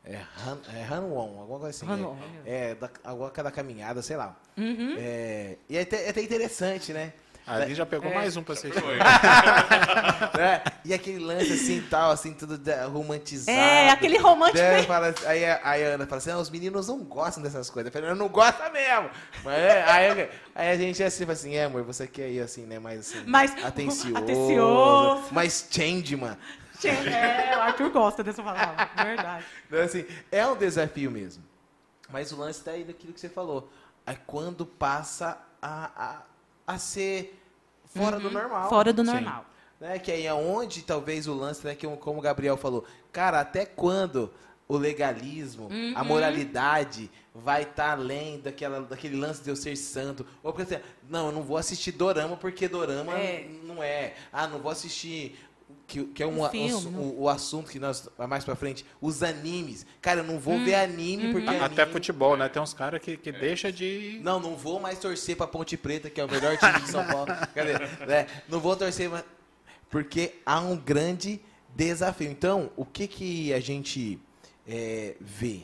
É, Han, é Hanwon, alguma coisa assim. Hanwon, É, é da, alguma coisa da caminhada, sei lá. Uhum. É, e é até, é até interessante, né? Ali já pegou É. mais um pra você. Foi. Né? E aquele lance assim, tal, assim, tudo romantizado. É, aquele romântico Né? aí. Fala- aí, a, aí a Ana fala assim, "Ah, os meninos não gostam dessas coisas. Eu falei, não gosto mesmo. Mas, é, aí, aí a gente é assim, fala assim, é amor, você quer ir assim, né? Mais assim, Mais atencioso. atencioso. Mais changeman. É, o Arthur gosta dessa palavra, verdade. Então, assim, é um desafio mesmo. Mas o lance tá aí naquilo que você falou. É quando passa a, a, a ser fora do normal. Uhum. Fora do Sim. normal. Né? Que aí é onde talvez o lance, né, que como o Gabriel falou, cara, até quando o legalismo, Uhum. a moralidade vai estar além daquela, daquele lance de eu ser santo. Ou porque assim, não, eu não vou assistir dorama porque dorama É. não é. Ah, não vou assistir que, que é um, Um filme, o, o assunto que nós mais pra frente, os animes. Cara, eu não vou Hum. ver anime porque Uhum. Até anime- futebol, né? Tem uns caras que, que deixa de. não, não vou mais torcer pra Ponte Preta, que é o melhor time de São Paulo. Cadê? Né? Não vou torcer mais. Porque há um grande desafio. Então, o que, que a gente é, vê?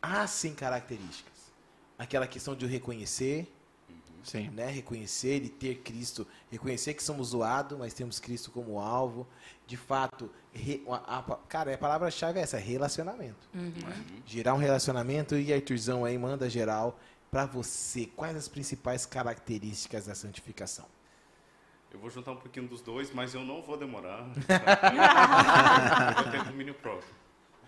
Há sim características. Aquela questão de reconhecer, Sim. né? Reconhecer e ter Cristo, reconhecer que somos zoados, mas temos Cristo como alvo. De fato, re- a- a- cara, a palavra-chave é essa, relacionamento. Gerar um relacionamento e Arthurzão aí manda geral pra você. Quais as principais características da santificação? Eu vou juntar um pouquinho dos dois, mas eu não vou demorar. Eu vou ter domínio próprio.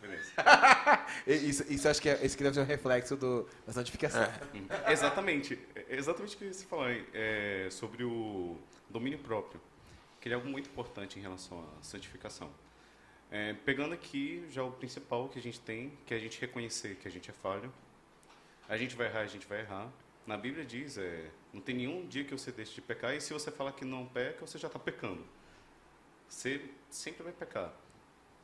Beleza. Isso, isso acho que é, esse que deve ser um reflexo do, da santificação. Hum, Exatamente. É Exatamente o que você falou aí, é, sobre o domínio próprio, que é algo muito importante em relação à santificação. É, pegando aqui já o principal que a gente tem, que é a gente reconhecer que a gente é falho. A gente vai errar, a gente vai errar. Na Bíblia diz, é, não tem nenhum dia que você deixe de pecar, e se você falar que não peca, você já está pecando. Você sempre vai pecar.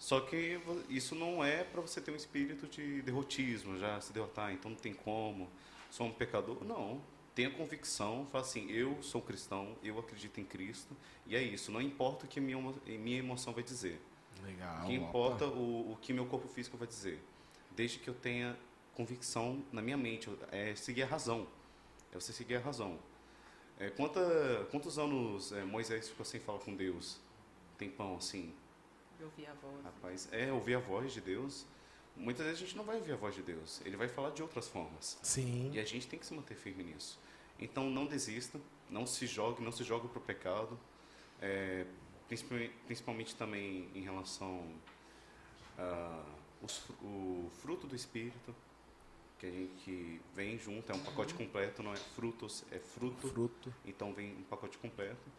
Só que isso não é para você ter um espírito de derrotismo, já se derrotar, então não tem como, sou um pecador. Não. Tenha convicção, fala assim, eu sou cristão, eu acredito em Cristo, e é isso. Não importa o que minha, minha emoção vai dizer. Legal. O que importa o, o que meu corpo físico vai dizer. Desde que eu tenha convicção na minha mente, é seguir a razão. É você seguir a razão. É, quanta, quantos anos é, Moisés ficou sem falar com Deus? Tempão assim. Eu vi a voz. Rapaz, é ouvir a voz de Deus. Muitas vezes a gente não vai ouvir a voz de Deus. Ele vai falar de outras formas. Sim. E a gente tem que se manter firme nisso. Então não desista, não se jogue, não se jogue para o pecado. É, principalmente, principalmente também em relação ao fruto do Espírito, que a gente vem junto, é um pacote completo, não é frutos, é fruto. Fruto. Então vem um pacote completo,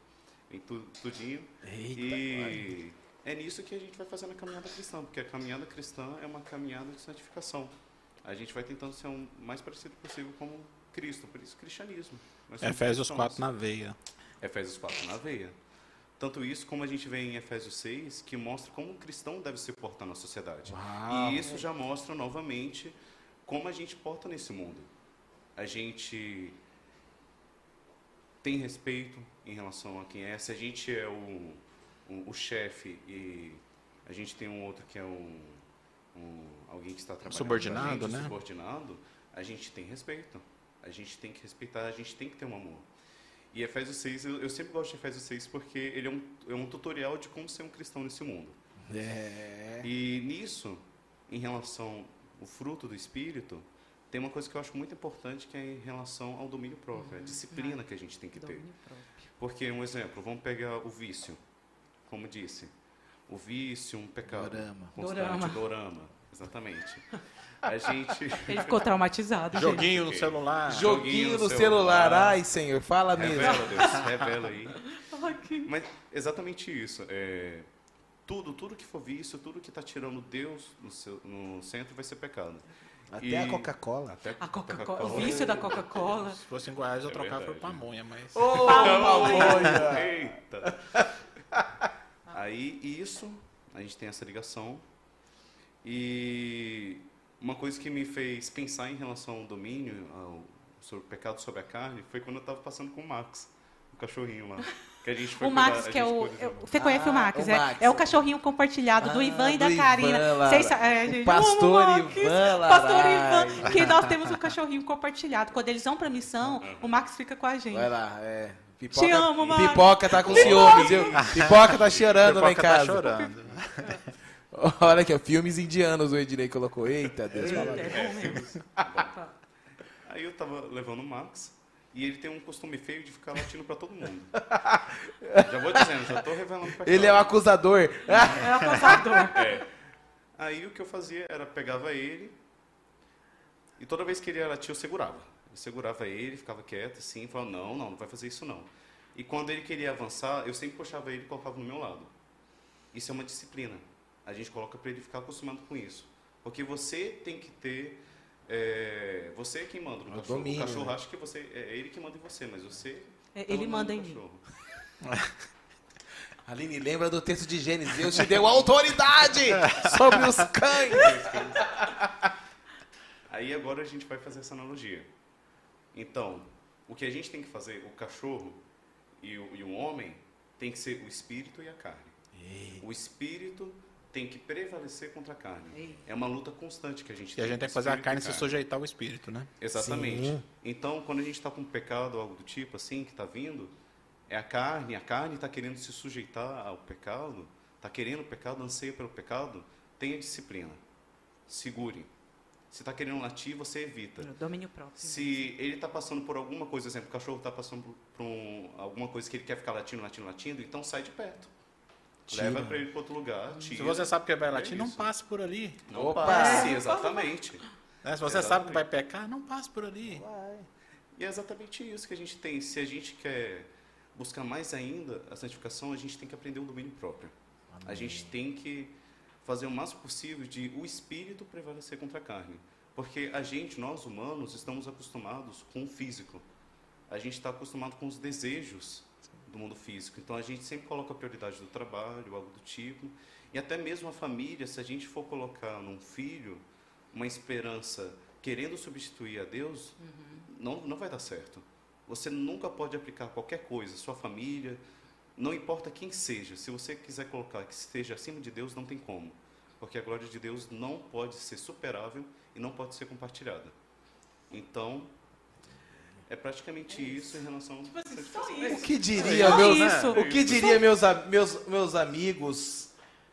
vem tu, tudinho. Eita, e é nisso que a gente vai fazendo a caminhada cristã, porque a caminhada cristã é uma caminhada de santificação. A gente vai tentando ser o mais parecido possível com Cristo, por isso cristianismo. Efésios cristãos. 4 na veia. Efésios 4 na veia. Tanto isso como a gente vê em Efésios 6, que mostra como um cristão deve se portar na sociedade. Uau. E isso já mostra novamente como a gente porta nesse mundo. A gente tem respeito em relação a quem é. Se a gente é o, o, o chefe e a gente tem um outro que é um, um- alguém que está trabalhando Subordinado, gente, né? subordinado, a gente tem respeito. A gente tem que respeitar, a gente tem que ter um amor. E Efésios 6, eu, eu sempre gosto de Efésios 6 porque ele é um, é um tutorial de como ser um cristão nesse mundo. É. E nisso, em relação ao fruto do Espírito, tem uma coisa que eu acho muito importante que é em relação ao domínio próprio, a disciplina que a gente tem que ter. Domínio próprio. Porque, um exemplo, vamos pegar o vício, como disse. O vício, um pecado. Dorama. Constante, Dorama. dorama. Exatamente. A gente... Ele ficou traumatizado, gente. Joguinho no celular. Joguinho no no celular. celular. Ai, Senhor, fala mesmo. Revela, Deus, revela aí. Que- Mas exatamente isso. É, tudo, tudo que for vício, tudo que está tirando Deus no, seu- no centro vai ser pecado. Até E- a Coca-Cola. Até A Coca-Cola, o vício da Coca-Cola. Se fosse em Goiás, eu É trocava por pamonha, mas. Ô, pamonha! Eita! Aí, isso, a gente tem essa ligação. E uma coisa que me fez pensar em relação ao domínio, ao sobre o pecado sobre a carne, foi quando eu estava passando com o Max, cachorrinho lá. Que a gente foi O Max, cuidar- que é o. eu- Você conhece Ah, o Max, o é, Max. é o cachorrinho compartilhado do Ah, Ivan e da Karina. É, O pastor o Max. Ivan Pastor. Ivan, que nós temos um cachorrinho compartilhado. Quando eles vão pra missão, o Max fica com a gente. Vai lá, é. Pipoca, Te amo, Max. Pipoca tá com ciúmes, viu? Pipoca tá chorando lá em Pipoca tá casa. chorando. Olha aqui, ó, filmes indianos o Ednei colocou. Eita, Deus. fala. É bom mesmo. Aí eu tava levando o Max e ele tem um costume feio de ficar latindo pra todo mundo. já vou dizendo, já tô revelando pra Ele é o acusador. É o caçador. É. Aí o que eu fazia era pegava ele e toda vez que ele ia latir eu segurava. Eu segurava ele, ficava quieto assim, falava, não, não, não vai fazer isso não. E quando ele queria avançar, eu sempre puxava ele e colocava no meu lado. Isso é uma disciplina. A gente coloca para ele ficar acostumado com isso. Porque você tem que ter... é, você é quem manda no O cachorro. domínio, o cachorro né? acha que você, é ele que manda em você, mas você... É, tá Ele manda em mim. Aline, lembra do texto de Gênesis. Deus te deu autoridade sobre os cães. Aí agora a gente vai fazer essa analogia. Então, o que a gente tem que fazer, o cachorro e o, e o homem, tem que ser o espírito e a carne. O espírito tem que prevalecer contra a carne. Ei. É uma luta constante que a gente E a gente tem que fazer a carne e se sujeitar ao espírito, né? Exatamente. Sim. Então, quando a gente está com um pecado ou algo do tipo assim que está vindo, é a carne, a carne está querendo se sujeitar ao pecado, está querendo o pecado, anseia pelo pecado, tenha disciplina. Segure. Se está querendo latir, você evita. Domínio próprio. Se ele está passando por alguma coisa, por exemplo, o cachorro está passando por, por um- alguma coisa que ele quer ficar latindo, latindo, latindo, então sai de perto. Tira. Leva para ele para outro lugar. Tira. Se você sabe que vai É latir, não isso. passe por ali. Não Opa! passe, É. exatamente. né? Se você sabe que vai pecar, não passe por ali. E é exatamente isso que a gente tem. Se a gente quer buscar mais ainda a santificação, a gente tem que aprender o domínio próprio. A gente tem que fazer o máximo possível de o espírito prevalecer contra a carne. Porque a gente, nós humanos, estamos acostumados com o físico. A gente está acostumado com os desejos do mundo físico. Então a gente sempre coloca a prioridade do trabalho, algo do tipo. E até mesmo a família, se a gente for colocar num filho uma esperança querendo substituir a Deus, não, não vai dar certo. Você nunca pode aplicar qualquer coisa, sua família, não importa quem seja. Se você quiser colocar que esteja acima de Deus, não tem como. Porque a glória de Deus não pode ser superável e não pode ser compartilhada. Então, é praticamente isso em relação à santificação. O que diria, Só meus, isso. o que diria meus, meus, meus amigos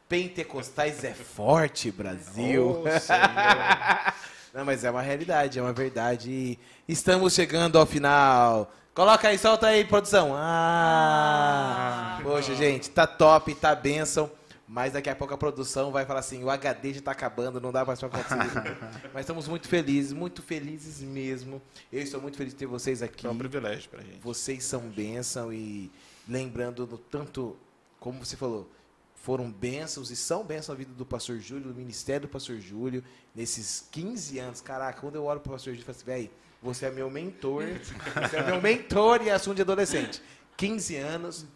pentecostais é forte, Brasil. Senhor. Não, mas é uma realidade, é uma verdade. Estamos chegando ao final. Coloca aí, solta aí, produção. Ah! Ah. Poxa, gente, tá top, tá benção. Mas daqui a pouco a produção vai falar assim: o HD já tá acabando, não dá mais pra acontecer. mas estamos muito felizes, muito felizes mesmo. Eu estou muito feliz de ter vocês aqui. É um privilégio pra gente. Vocês são bênção e lembrando do tanto, como você falou, foram bênçãos e são bênçãos na vida do pastor Júlio, do ministério do pastor Júlio, nesses 15 anos. Caraca, quando eu olho pro pastor Júlio, eu falo assim, velho, você é meu mentor, você é meu mentor em assunto de adolescente. 15 anos,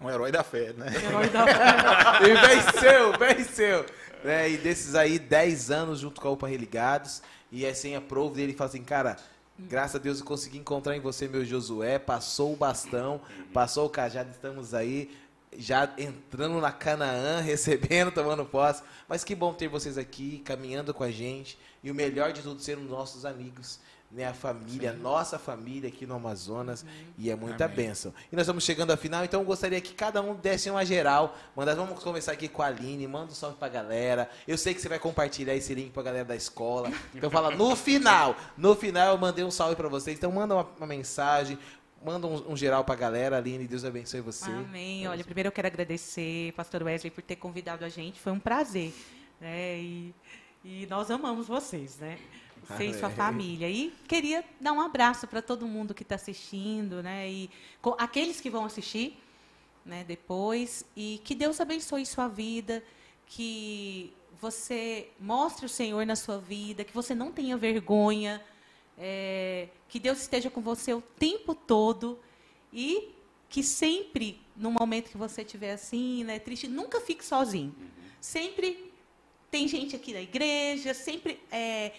Um herói da fé, né? Herói da fé. e venceu, venceu. Né? E desses aí, 10 anos junto com a UPA Religados. E é sem a prova dele fala assim, cara, graças a Deus eu consegui encontrar em você meu Josué. Passou o bastão, passou o cajado, estamos aí. Já entrando na Canaã, recebendo, tomando posse. Mas que bom ter vocês aqui, caminhando com a gente. E o melhor de tudo, ser os nossos amigos. Né, a família, nossa família aqui no Amazonas. E é muita Amém. bênção. E nós estamos chegando ao final, então eu gostaria que cada um desse uma geral. Manda, vamos começar aqui com a Aline, manda um salve pra galera. Eu sei que você vai compartilhar esse link pra galera da escola. Então fala no final. No final eu mandei um salve pra vocês. Então manda uma, uma mensagem, manda um, um geral pra galera. Aline, Deus abençoe você. Amém. Olha, primeiro eu quero agradecer, pastor Wesley, por ter convidado a gente. Foi um prazer. Né? E, e nós amamos vocês, né? Você e sua família. E queria dar um abraço para todo mundo que está assistindo, né? E co- aqueles que vão assistir né, depois. E que Deus abençoe sua vida, que você mostre o Senhor na sua vida, que você não tenha vergonha, é, que Deus esteja com você o tempo todo e que sempre, no momento que você estiver assim, né, triste, nunca fique sozinho. Sempre tem gente aqui na igreja, sempre é,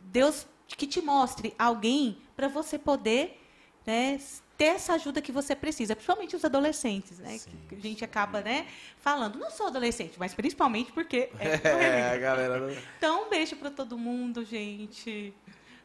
Deus que te mostre alguém para você poder né, ter essa ajuda que você precisa, principalmente os adolescentes, né? Que a gente acaba, né, falando, não sou adolescente, mas principalmente porque é, É, a galera. Então, um beijo para todo mundo, gente.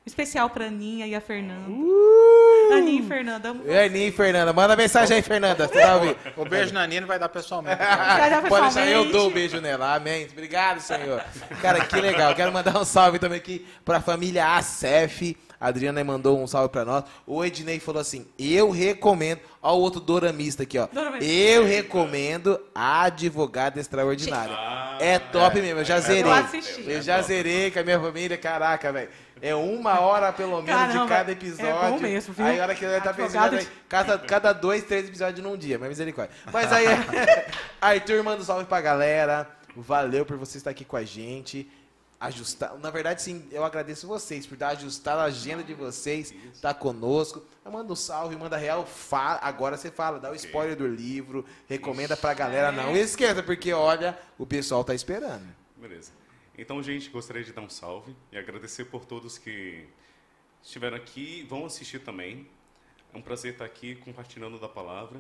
Um especial para Aninha e a Fernanda. Uh! Aninha e Fernanda, amo E aí, Ninho e Fernanda, manda mensagem aí, Fernanda. Você tá ouvindo? O beijo na Nina vai dar pessoalmente. Já, já Pode deixar, eu pessoalmente. dou o beijo nela. Amém. Obrigado, Senhor. Cara, que legal. Quero mandar um salve também aqui pra família Acef. A Adriana mandou um salve pra nós. O Ednei falou assim: Eu recomendo. Ó, o outro doramista aqui, ó. Doramista. Eu recomendo a Advogada Extraordinária. Ah, É top mesmo, eu já zerei. Eu assisti. Eu já zerei com a minha família, caraca, velho. É uma hora pelo menos de Caramba, cada é episódio. bom mesmo, viu? Aí a hora que ele tá Advogado pensando, de- cada, cada dois, três episódios num dia, mas misericórdia. Mas aí, Arthur, manda um salve pra galera. Valeu por você estar aqui com a gente. Ajustar. Na verdade, sim, eu agradeço vocês por dar ajustar a agenda de vocês, tá conosco. Manda um salve, manda real. Fala, agora você fala, dá o spoiler do livro, recomenda pra galera. Não esqueça, porque olha, o pessoal tá esperando. Beleza. Então, gente, gostaria de dar um salve e agradecer por todos que estiveram aqui e vão assistir também. É um prazer estar aqui compartilhando da palavra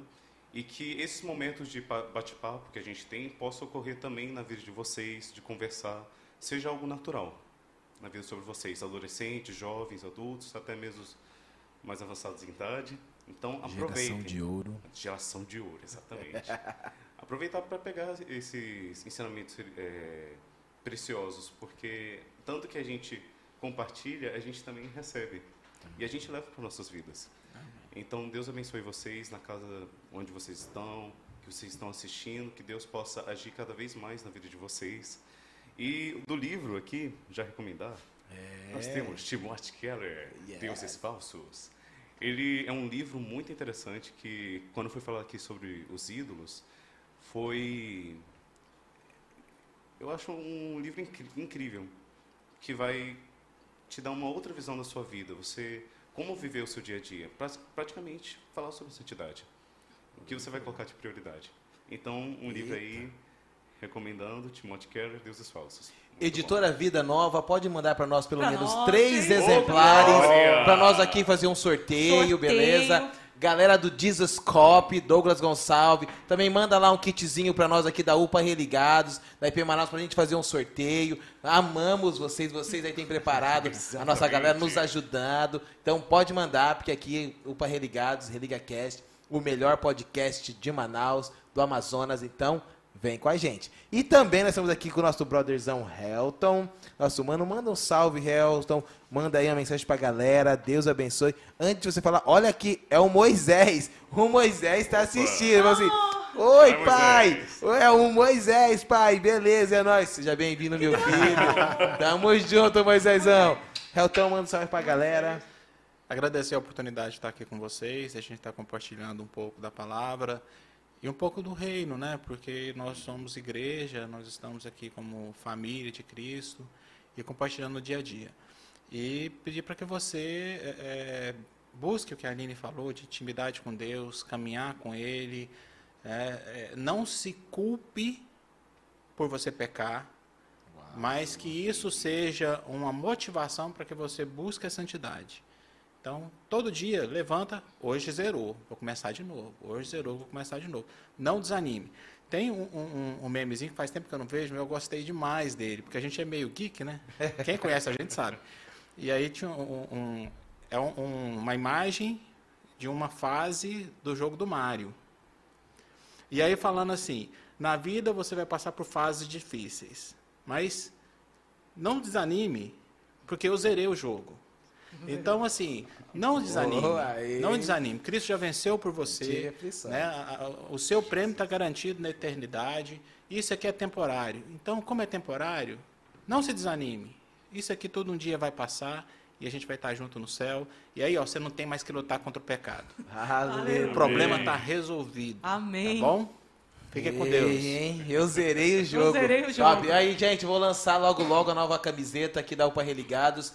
e que esses momentos de pa- bate-papo que a gente tem possam ocorrer também na vida de vocês, de conversar, seja algo natural na vida sobre vocês, adolescentes, jovens, adultos, até mesmo mais avançados em idade. Então, aproveitem. ouro. Geração de ouro, exatamente. Aproveitar para pegar esses ensinamentos eh, preciosos, porque tanto que a gente compartilha, a gente também recebe. E a gente leva para nossas vidas. Então, Deus abençoe vocês na casa onde vocês estão, que vocês estão assistindo, que Deus possa agir cada vez mais na vida de vocês. E do livro aqui, já recomendar, nós temos Timothy Keller, Yes. Deuses Falsos. Ele é um livro muito interessante que, quando foi falar aqui sobre os ídolos, foi. Eu acho um livro incrível, que vai te dar uma outra visão da sua vida. Você. Como viver o seu dia a dia. Pra- praticamente falar sobre santidade. O que você vai colocar de prioridade. Então, um livro aí, recomendando Timothy Keller, Deuses Falsos. Muito Editora Vida Nova, pode mandar para nós pelo Pra menos nós, três hein? exemplares para nós aqui fazer um sorteio, Sorteio. beleza? Galera do Jesus Cop, Douglas Gonçalves, também manda lá um kitzinho para nós aqui da UPA Religados, da IP Manaus pra gente fazer um sorteio. Amamos vocês, vocês aí têm preparado, a nossa galera nos ajudando. Então pode mandar, porque aqui UPA Religados, Religa Cast, o melhor podcast de Manaus, do Amazonas, então Vem com a gente. E também nós estamos aqui com o nosso brotherzão Helton. Nosso mano, manda um salve, Helton. Manda aí uma mensagem pra galera. Deus abençoe. Antes de você falar, olha aqui, é o Moisés. O Moisés está assistindo. Assim, Oi, É pai. Moisés. É o Moisés, pai. Beleza, é nóis. Seja bem-vindo, meu filho. Tamo junto, Moisésão. Helton, manda um salve pra galera. Agradecer a oportunidade de estar aqui com vocês, a gente está compartilhando um pouco da palavra e um pouco do reino, né? Porque nós somos igreja, nós estamos aqui como família de Cristo e compartilhando no dia a dia. E pedir para que você é, é, busque o que a Aline falou de intimidade com Deus, caminhar com Ele, é, é, não se culpe por você pecar, mas que isso seja uma motivação para que você busque a santidade. Então, todo dia, levanta, hoje zerou, vou começar de novo. Hoje zerou, vou começar de novo. Não desanime. Tem um, um, um memezinho que faz tempo que eu não vejo, mas eu gostei demais dele, porque a gente é meio geek, né? Quem conhece a gente sabe. E aí tinha um, é um- uma imagem de uma fase do jogo do Mario. E aí falando assim, na vida você vai passar por fases difíceis, mas não desanime, porque eu zerei o jogo. Então, assim, não desanime. Não desanime. Cristo já venceu por você. Né? O seu prêmio está garantido na eternidade. Isso aqui é temporário. Então, como é temporário, não se desanime. Isso aqui todo um dia vai passar e a gente vai estar junto no céu. E aí, ó, você não tem mais que lutar contra o pecado. O Aleluia. problema está resolvido. Amém. Tá bom? Fique com Deus. Ei, hein? Eu zerei o jogo. zerei o jogo. Top. Aí, gente, vou lançar logo logo a nova camiseta aqui da UPA Religados.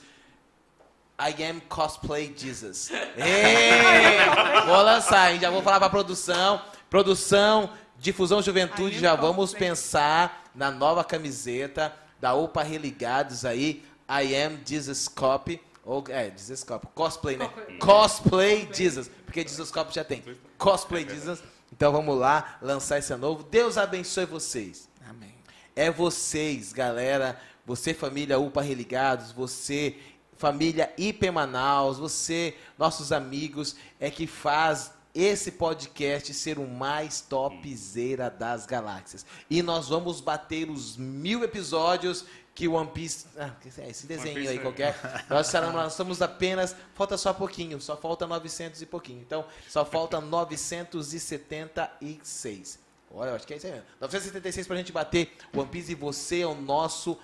I am cosplay Jesus. Ei! vou lançar, hein? Já vou falar pra produção. Produção, difusão juventude, já vamos cosplay. pensar na nova camiseta da UPA Religados aí. I am Jesus Cop. Ou, é, Jesus Cop. Cosplay, né? Cosplay Jesus. Porque Jesus Cop já tem. Cosplay Jesus. Então vamos lá, lançar esse novo. Deus abençoe vocês. Amém. É vocês, galera. Você, família UPA Religados. Você, família IP Manaus. Você, nossos amigos, é que faz esse podcast ser o mais topzera das galáxias. E nós vamos bater os mil episódios que o One Piece. Ah, esse desenho aí é- qualquer. Nós, estamos apenas. Falta só pouquinho, só falta 900 e pouquinho. Então, só falta 976. Olha, eu acho que é isso aí mesmo. 976 pra gente bater One Piece e você é o nosso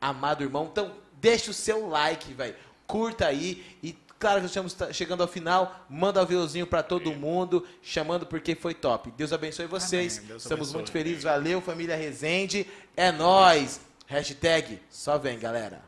amado irmão. Então, deixa o seu like, velho. Curta aí e. Claro que estamos ta- chegando ao final. Manda um aviãozinho pra todo mundo, chamando porque foi top. Deus abençoe vocês. Deus Estamos abençoe. muito felizes. Valeu, família Resende. É nóis. Hashtag só vem, galera.